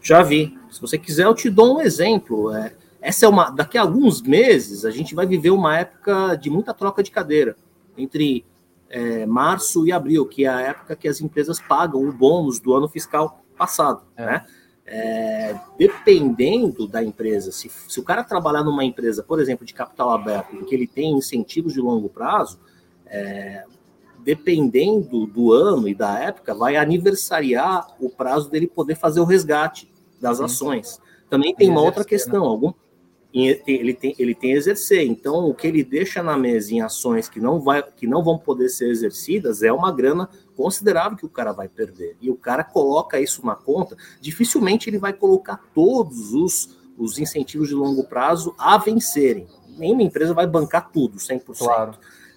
Já vi. Se você quiser, eu te dou um exemplo. É, essa é uma. Daqui a alguns meses, a gente vai viver uma época de muita troca de cadeira entre é, março e abril, que é a época que as empresas pagam o bônus do ano fiscal passado, é. né? É, dependendo da empresa, se, se o cara trabalhar numa empresa, por exemplo, de capital aberto, em que ele tem incentivos de longo prazo, é, dependendo do ano e da época, vai aniversariar o prazo dele poder fazer o resgate das ações. Também tem uma outra questão, algum, ele tem, ele tem exercer. Então, o que ele deixa na mesa em ações que não, vai, que não vão poder ser exercidas é uma grana considerável que o cara vai perder. E o cara coloca isso na conta, dificilmente ele vai colocar todos os, os incentivos de longo prazo a vencerem. Nenhuma empresa vai bancar tudo, 100%. Claro.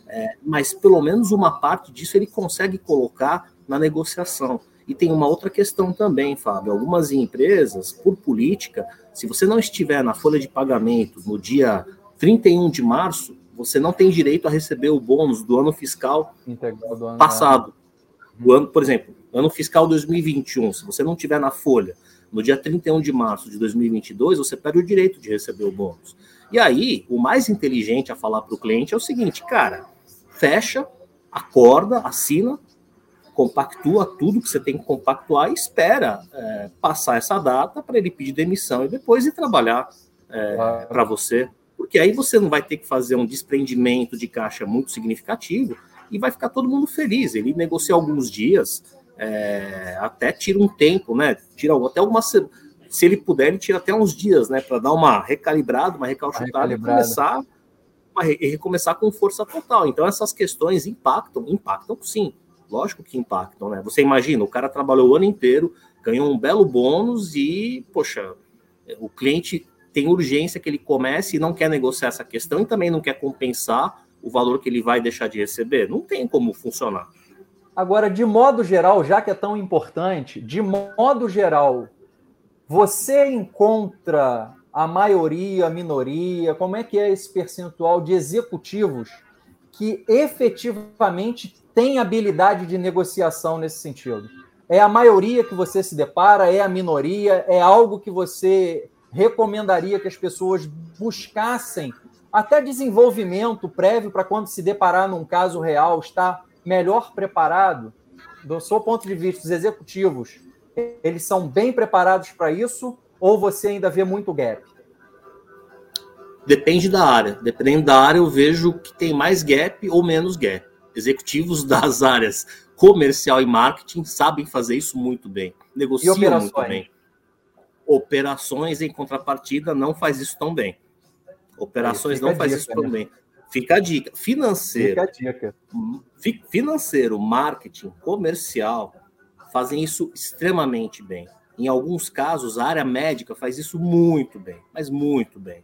É, mas pelo menos uma parte disso ele consegue colocar na negociação. E tem uma outra questão também, Fábio. Algumas empresas, por política, se você não estiver na folha de pagamento no dia 31 de março, você não tem direito a receber o bônus do ano fiscal do ano passado. Do ano, por exemplo, ano fiscal 2021, se você não tiver na folha no dia 31 de março de 2022, você perde o direito de receber o bônus. E aí, o mais inteligente a falar para o cliente é o seguinte, cara, fecha, acorda, assina, compactua tudo que você tem que compactuar e espera é, passar essa data para ele pedir demissão e depois ir trabalhar é, ah. para você. Porque aí você não vai ter que fazer um desprendimento de caixa muito significativo e vai ficar todo mundo feliz. Ele negocia alguns dias, é, até tira um tempo, né? Tira até algumas. Se ele puder, ele tira até uns dias, né? Para dar uma recalibrada, uma recalchutada e começar, e recomeçar com força total. Então, essas questões impactam, impactam sim lógico que impactam, né? Você imagina, o cara trabalhou o ano inteiro, ganhou um belo bônus e, poxa, o cliente tem urgência que ele comece e não quer negociar essa questão e também não quer compensar o valor que ele vai deixar de receber. Não tem como funcionar. Agora, de modo geral, já que é tão importante, de modo geral, você encontra a maioria, a minoria, como é que é esse percentual de executivos que efetivamente tem habilidade de negociação nesse sentido? É a maioria que você se depara? É a minoria? É algo que você recomendaria que as pessoas buscassem até desenvolvimento prévio para quando se deparar num caso real estar melhor preparado? Do seu ponto de vista, os executivos, eles são bem preparados para isso ou você ainda vê muito gap? Depende da área. Dependendo da área, eu vejo que tem mais gap ou menos gap executivos das áreas comercial e marketing sabem fazer isso muito bem, negociam muito bem. Operações, em contrapartida, não faz isso tão bem. Operações não faz isso tão né? bem. Fica a dica. Financeiro. Fica a dica. Financeiro, marketing, comercial, fazem isso extremamente bem. Em alguns casos, a área médica faz isso muito bem, mas muito bem.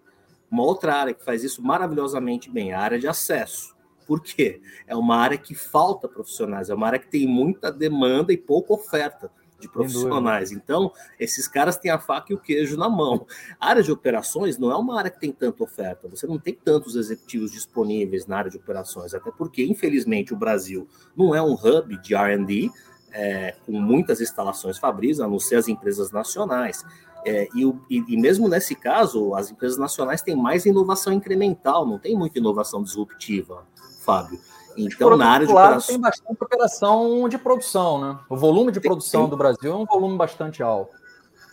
Uma outra área que faz isso maravilhosamente bem é a área de acesso. Por quê? É uma área que falta profissionais, é uma área que tem muita demanda e pouca oferta de profissionais. Então, esses caras têm a faca e o queijo na mão. A área de operações não é uma área que tem tanta oferta. Você não tem tantos executivos disponíveis na área de operações, até porque, infelizmente, o Brasil não é um hub de R&D é, com muitas instalações fabris, a não ser as empresas nacionais. É, e, e, e, mesmo nesse caso, as empresas nacionais têm mais inovação incremental, não tem muita inovação disruptiva, Fábio. Então, na área de operação... tem bastante operação de produção, né? O volume de produção tem... do Brasil é um volume bastante alto.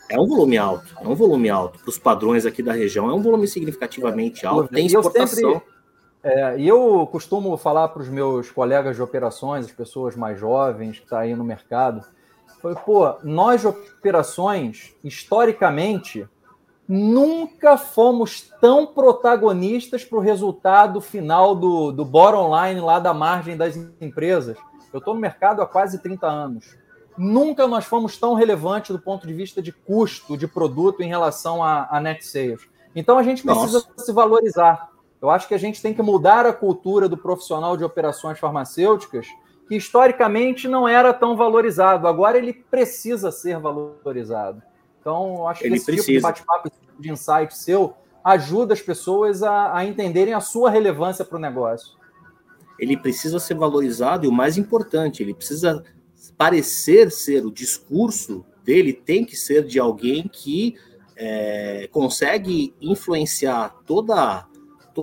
É um volume alto, é um volume alto. Para os padrões aqui da região, é um volume significativamente alto. Tem exportação. É, e eu costumo falar para os meus colegas de operações, as pessoas mais jovens que estão tá aí no mercado, foi, pô, nós de operações, historicamente, nunca fomos tão protagonistas para o resultado final do, do bottom line lá da margem das empresas. Eu estou no mercado há quase 30 anos. Nunca nós fomos tão relevantes do ponto de vista de custo de produto em relação a, a net sales. Então a gente precisa Nossa. se valorizar. Eu acho que a gente tem que mudar a cultura do profissional de operações farmacêuticas, que historicamente não era tão valorizado. Agora ele precisa ser valorizado. Então, acho que Ele esse precisa. tipo de bate-papo, tipo de insight seu, ajuda as pessoas a, a entenderem a sua relevância para o negócio. Ele precisa ser valorizado e o mais importante, ele precisa parecer ser o discurso dele tem que ser de alguém que é, consegue influenciar toda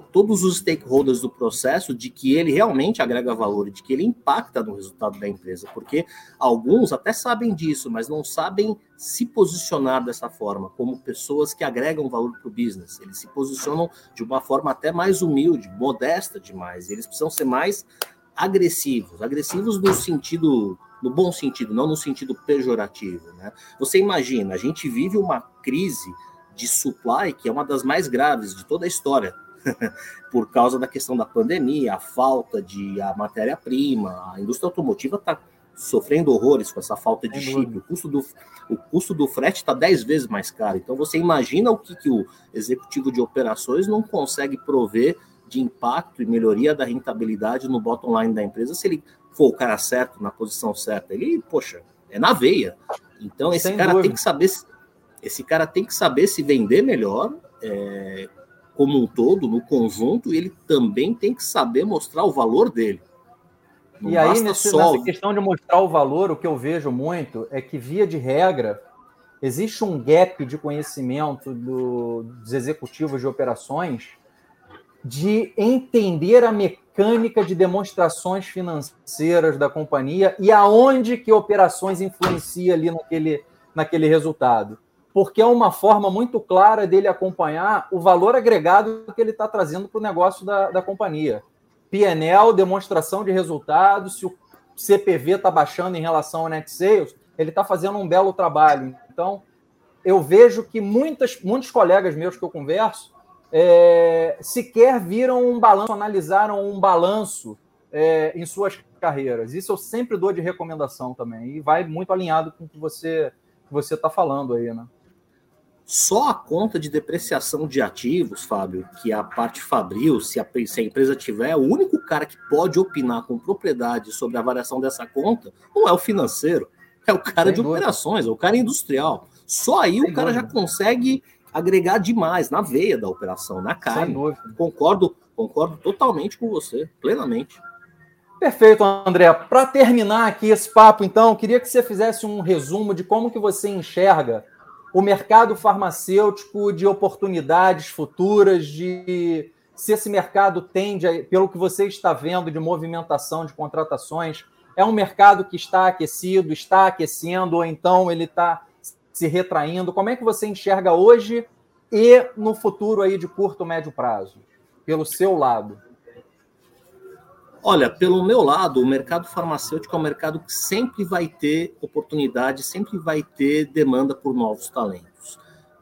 todos os stakeholders do processo de que ele realmente agrega valor, de que ele impacta no resultado da empresa, porque alguns até sabem disso, mas não sabem se posicionar dessa forma, como pessoas que agregam valor para o business. Eles se posicionam de uma forma até mais humilde, modesta demais. Eles precisam ser mais agressivos, agressivos no sentido, no bom sentido, não no sentido pejorativo. Né? Você imagina, a gente vive uma crise de supply que é uma das mais graves de toda a história por causa da questão da pandemia, a falta de a matéria-prima, a indústria automotiva está sofrendo horrores com essa falta de chip. O custo do, o custo do frete está 10 vezes mais caro. Então você imagina o que, que o executivo de operações não consegue prover de impacto e melhoria da rentabilidade no bottom line da empresa se ele for o cara certo, na posição certa. Ele, poxa, é na veia. Então esse Sem cara dúvida. tem que saber esse cara tem que saber se vender melhor, é, como um todo, no conjunto, ele também tem que saber mostrar o valor dele. Não e aí, nesse, só... nessa questão de mostrar o valor, o que eu vejo muito é que, via de regra, existe um gap de conhecimento do, dos executivos de operações de entender a mecânica de demonstrações financeiras da companhia e aonde que operações influencia ali naquele, naquele resultado porque é uma forma muito clara dele acompanhar o valor agregado que ele está trazendo para o negócio da, da companhia. PNL, demonstração de resultados, se o CPV está baixando em relação ao net sales, ele está fazendo um belo trabalho. Então, eu vejo que muitas, muitos colegas meus que eu converso é, sequer viram um balanço, analisaram um balanço é, em suas carreiras. Isso eu sempre dou de recomendação também. E vai muito alinhado com o que você você está falando aí, né? Só a conta de depreciação de ativos, Fábio, que é a parte fabril, se a, se a empresa tiver, o único cara que pode opinar com propriedade sobre a variação dessa conta não é o financeiro, é o cara Sem de dúvida. operações, é o cara industrial. Só aí Sem o cara dúvida. já consegue agregar demais na veia da operação, na carne. Concordo, concordo totalmente com você, plenamente. Perfeito, André. Para terminar aqui esse papo, então, queria que você fizesse um resumo de como que você enxerga o mercado farmacêutico de oportunidades futuras, de se esse mercado tende, pelo que você está vendo de movimentação de contratações, é um mercado que está aquecido, está aquecendo, ou então ele está se retraindo. Como é que você enxerga hoje e no futuro aí de curto, médio prazo, pelo seu lado? Olha, pelo meu lado, o mercado farmacêutico é um mercado que sempre vai ter oportunidade, sempre vai ter demanda por novos talentos.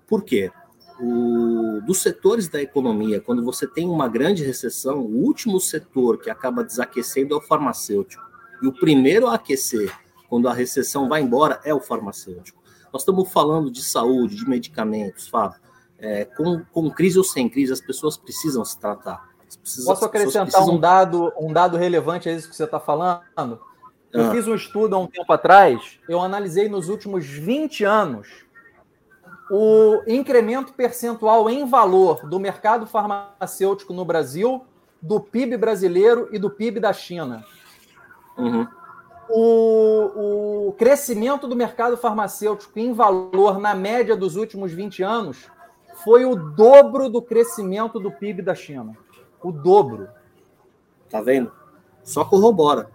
Por quê? O, dos setores da economia, quando você tem uma grande recessão, o último setor que acaba desaquecendo é o farmacêutico. E o primeiro a aquecer, quando a recessão vai embora, é o farmacêutico. nós estamos falando de saúde, de medicamentos, Fábio. É, com, com crise ou sem crise, as pessoas precisam se tratar. Precisam, Posso acrescentar precisam... um, dado, um dado relevante a isso que você está falando? Eu ah. fiz um estudo há um tempo atrás, eu analisei nos últimos 20 anos o incremento percentual em valor do mercado farmacêutico no Brasil, do PIB brasileiro e do PIB da China. Uhum. O, o crescimento do mercado farmacêutico em valor na média dos últimos 20 anos foi o dobro do crescimento do PIB da China. O dobro. Tá vendo? Só corrobora.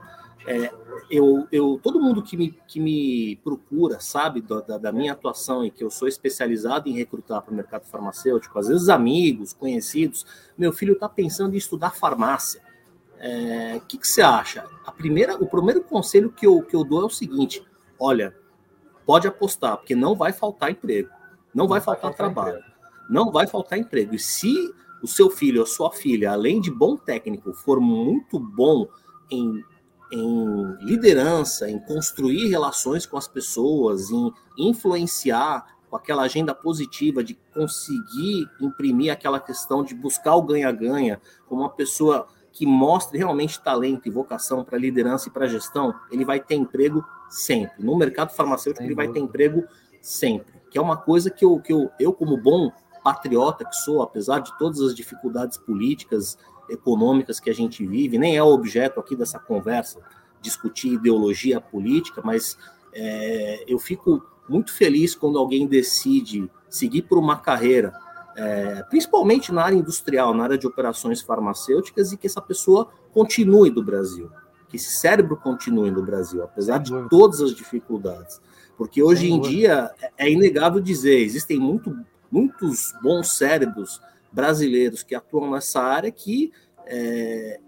É, eu, eu, todo mundo que me, que me procura sabe da, da minha atuação e que eu sou especializado em recrutar para o mercado farmacêutico, às vezes amigos, conhecidos, meu filho está pensando em estudar farmácia. O é, que, que você acha? A primeira, o primeiro conselho que eu, que eu dou é o seguinte: olha, pode apostar, porque não vai faltar emprego, não, não vai, faltar, faltar trabalho, emprego. não vai faltar emprego. E se o seu filho ou sua filha, além de bom técnico, for muito bom em em liderança, em construir relações com as pessoas, em influenciar com aquela agenda positiva de conseguir imprimir aquela questão de buscar o ganha-ganha, como uma pessoa que mostre realmente talento e vocação para liderança e para gestão, ele vai ter emprego sempre. No mercado farmacêutico, ele vai ter emprego sempre. Que é uma coisa que eu, que eu, eu como bom patriota que sou, apesar de todas as dificuldades políticas econômicas que a gente vive, nem é o objeto aqui dessa conversa discutir ideologia política, mas é, eu fico muito feliz quando alguém decide seguir por uma carreira, é, principalmente na área industrial, na área de operações farmacêuticas, e que essa pessoa continue do Brasil, que esse cérebro continue no Brasil, apesar de todas as dificuldades. Porque hoje em dia é, é inegável dizer, existem muito, muitos bons cérebros brasileiros que atuam nessa área que é,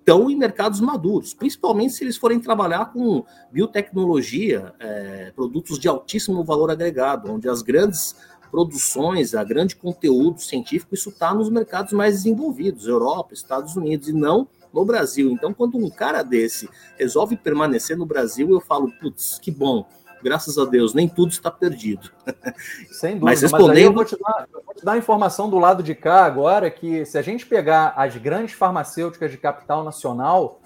estão em mercados maduros, principalmente se eles forem trabalhar com biotecnologia, é, produtos de altíssimo valor agregado, onde as grandes produções, a grande conteúdo científico, isso está nos mercados mais desenvolvidos, Europa, Estados Unidos, e não no Brasil. Então, quando um cara desse resolve permanecer no Brasil, eu falo, putz, que bom, graças a Deus, nem tudo está perdido. Sem dúvida, mas respondendo. Mas eu, vou te dar, eu vou te dar a informação do lado de cá agora que se a gente pegar as grandes farmacêuticas de capital nacional,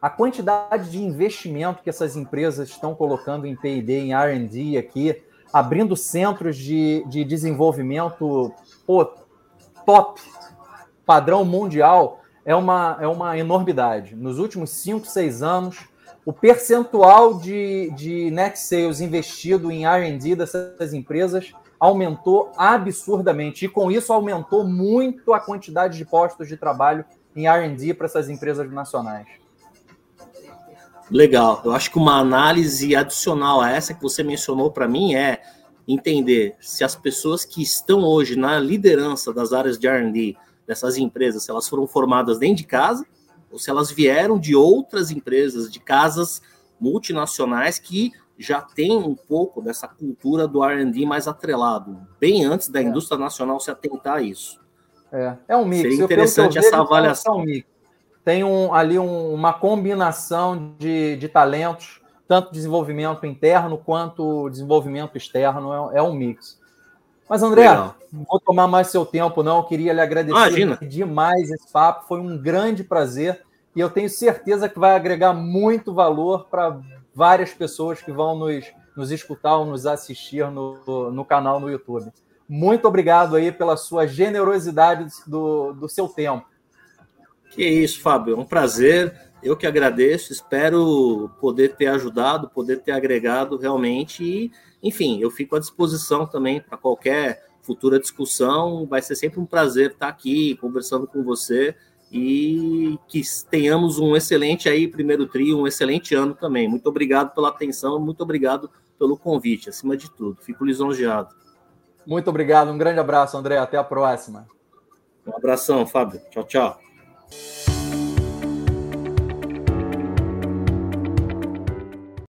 a quantidade de investimento que essas empresas estão colocando em PD, em RD aqui, abrindo centros de, de desenvolvimento pô, top, padrão mundial, é uma, é uma enormidade. Nos últimos 5, 6 anos, o percentual de, de net sales investido em RD dessas empresas aumentou absurdamente. E com isso aumentou muito a quantidade de postos de trabalho em RD para essas empresas nacionais. Legal. Eu acho que uma análise adicional a essa que você mencionou para mim é entender se as pessoas que estão hoje na liderança das áreas de RD dessas empresas, se elas foram formadas dentro de casa ou se elas vieram de outras empresas, de casas multinacionais que já têm um pouco dessa cultura do R&D mais atrelado, bem antes da é. indústria nacional se atentar a isso. É, é um mix. Seria interessante essa avaliação. É um mix. Tem um, ali um, uma combinação de, de talentos, tanto desenvolvimento interno quanto desenvolvimento externo, é, é um mix. Mas, André, Legal. não vou tomar mais seu tempo, não. Eu queria lhe agradecer Imagina. demais esse papo. Foi um grande prazer. E eu tenho certeza que vai agregar muito valor para várias pessoas que vão nos, nos escutar ou nos assistir no, no canal no YouTube. Muito obrigado aí pela sua generosidade do, do seu tempo. Que isso, Fábio. É um prazer. Eu que agradeço. Espero poder ter ajudado, poder ter agregado realmente. E enfim, eu fico à disposição também para qualquer futura discussão. Vai ser sempre um prazer estar aqui conversando com você e que tenhamos um excelente aí primeiro trio, um excelente ano também. Muito obrigado pela atenção, muito obrigado pelo convite, acima de tudo. Fico lisonjeado. Muito obrigado, um grande abraço, André. Até a próxima. Um abração, Fábio. Tchau, tchau.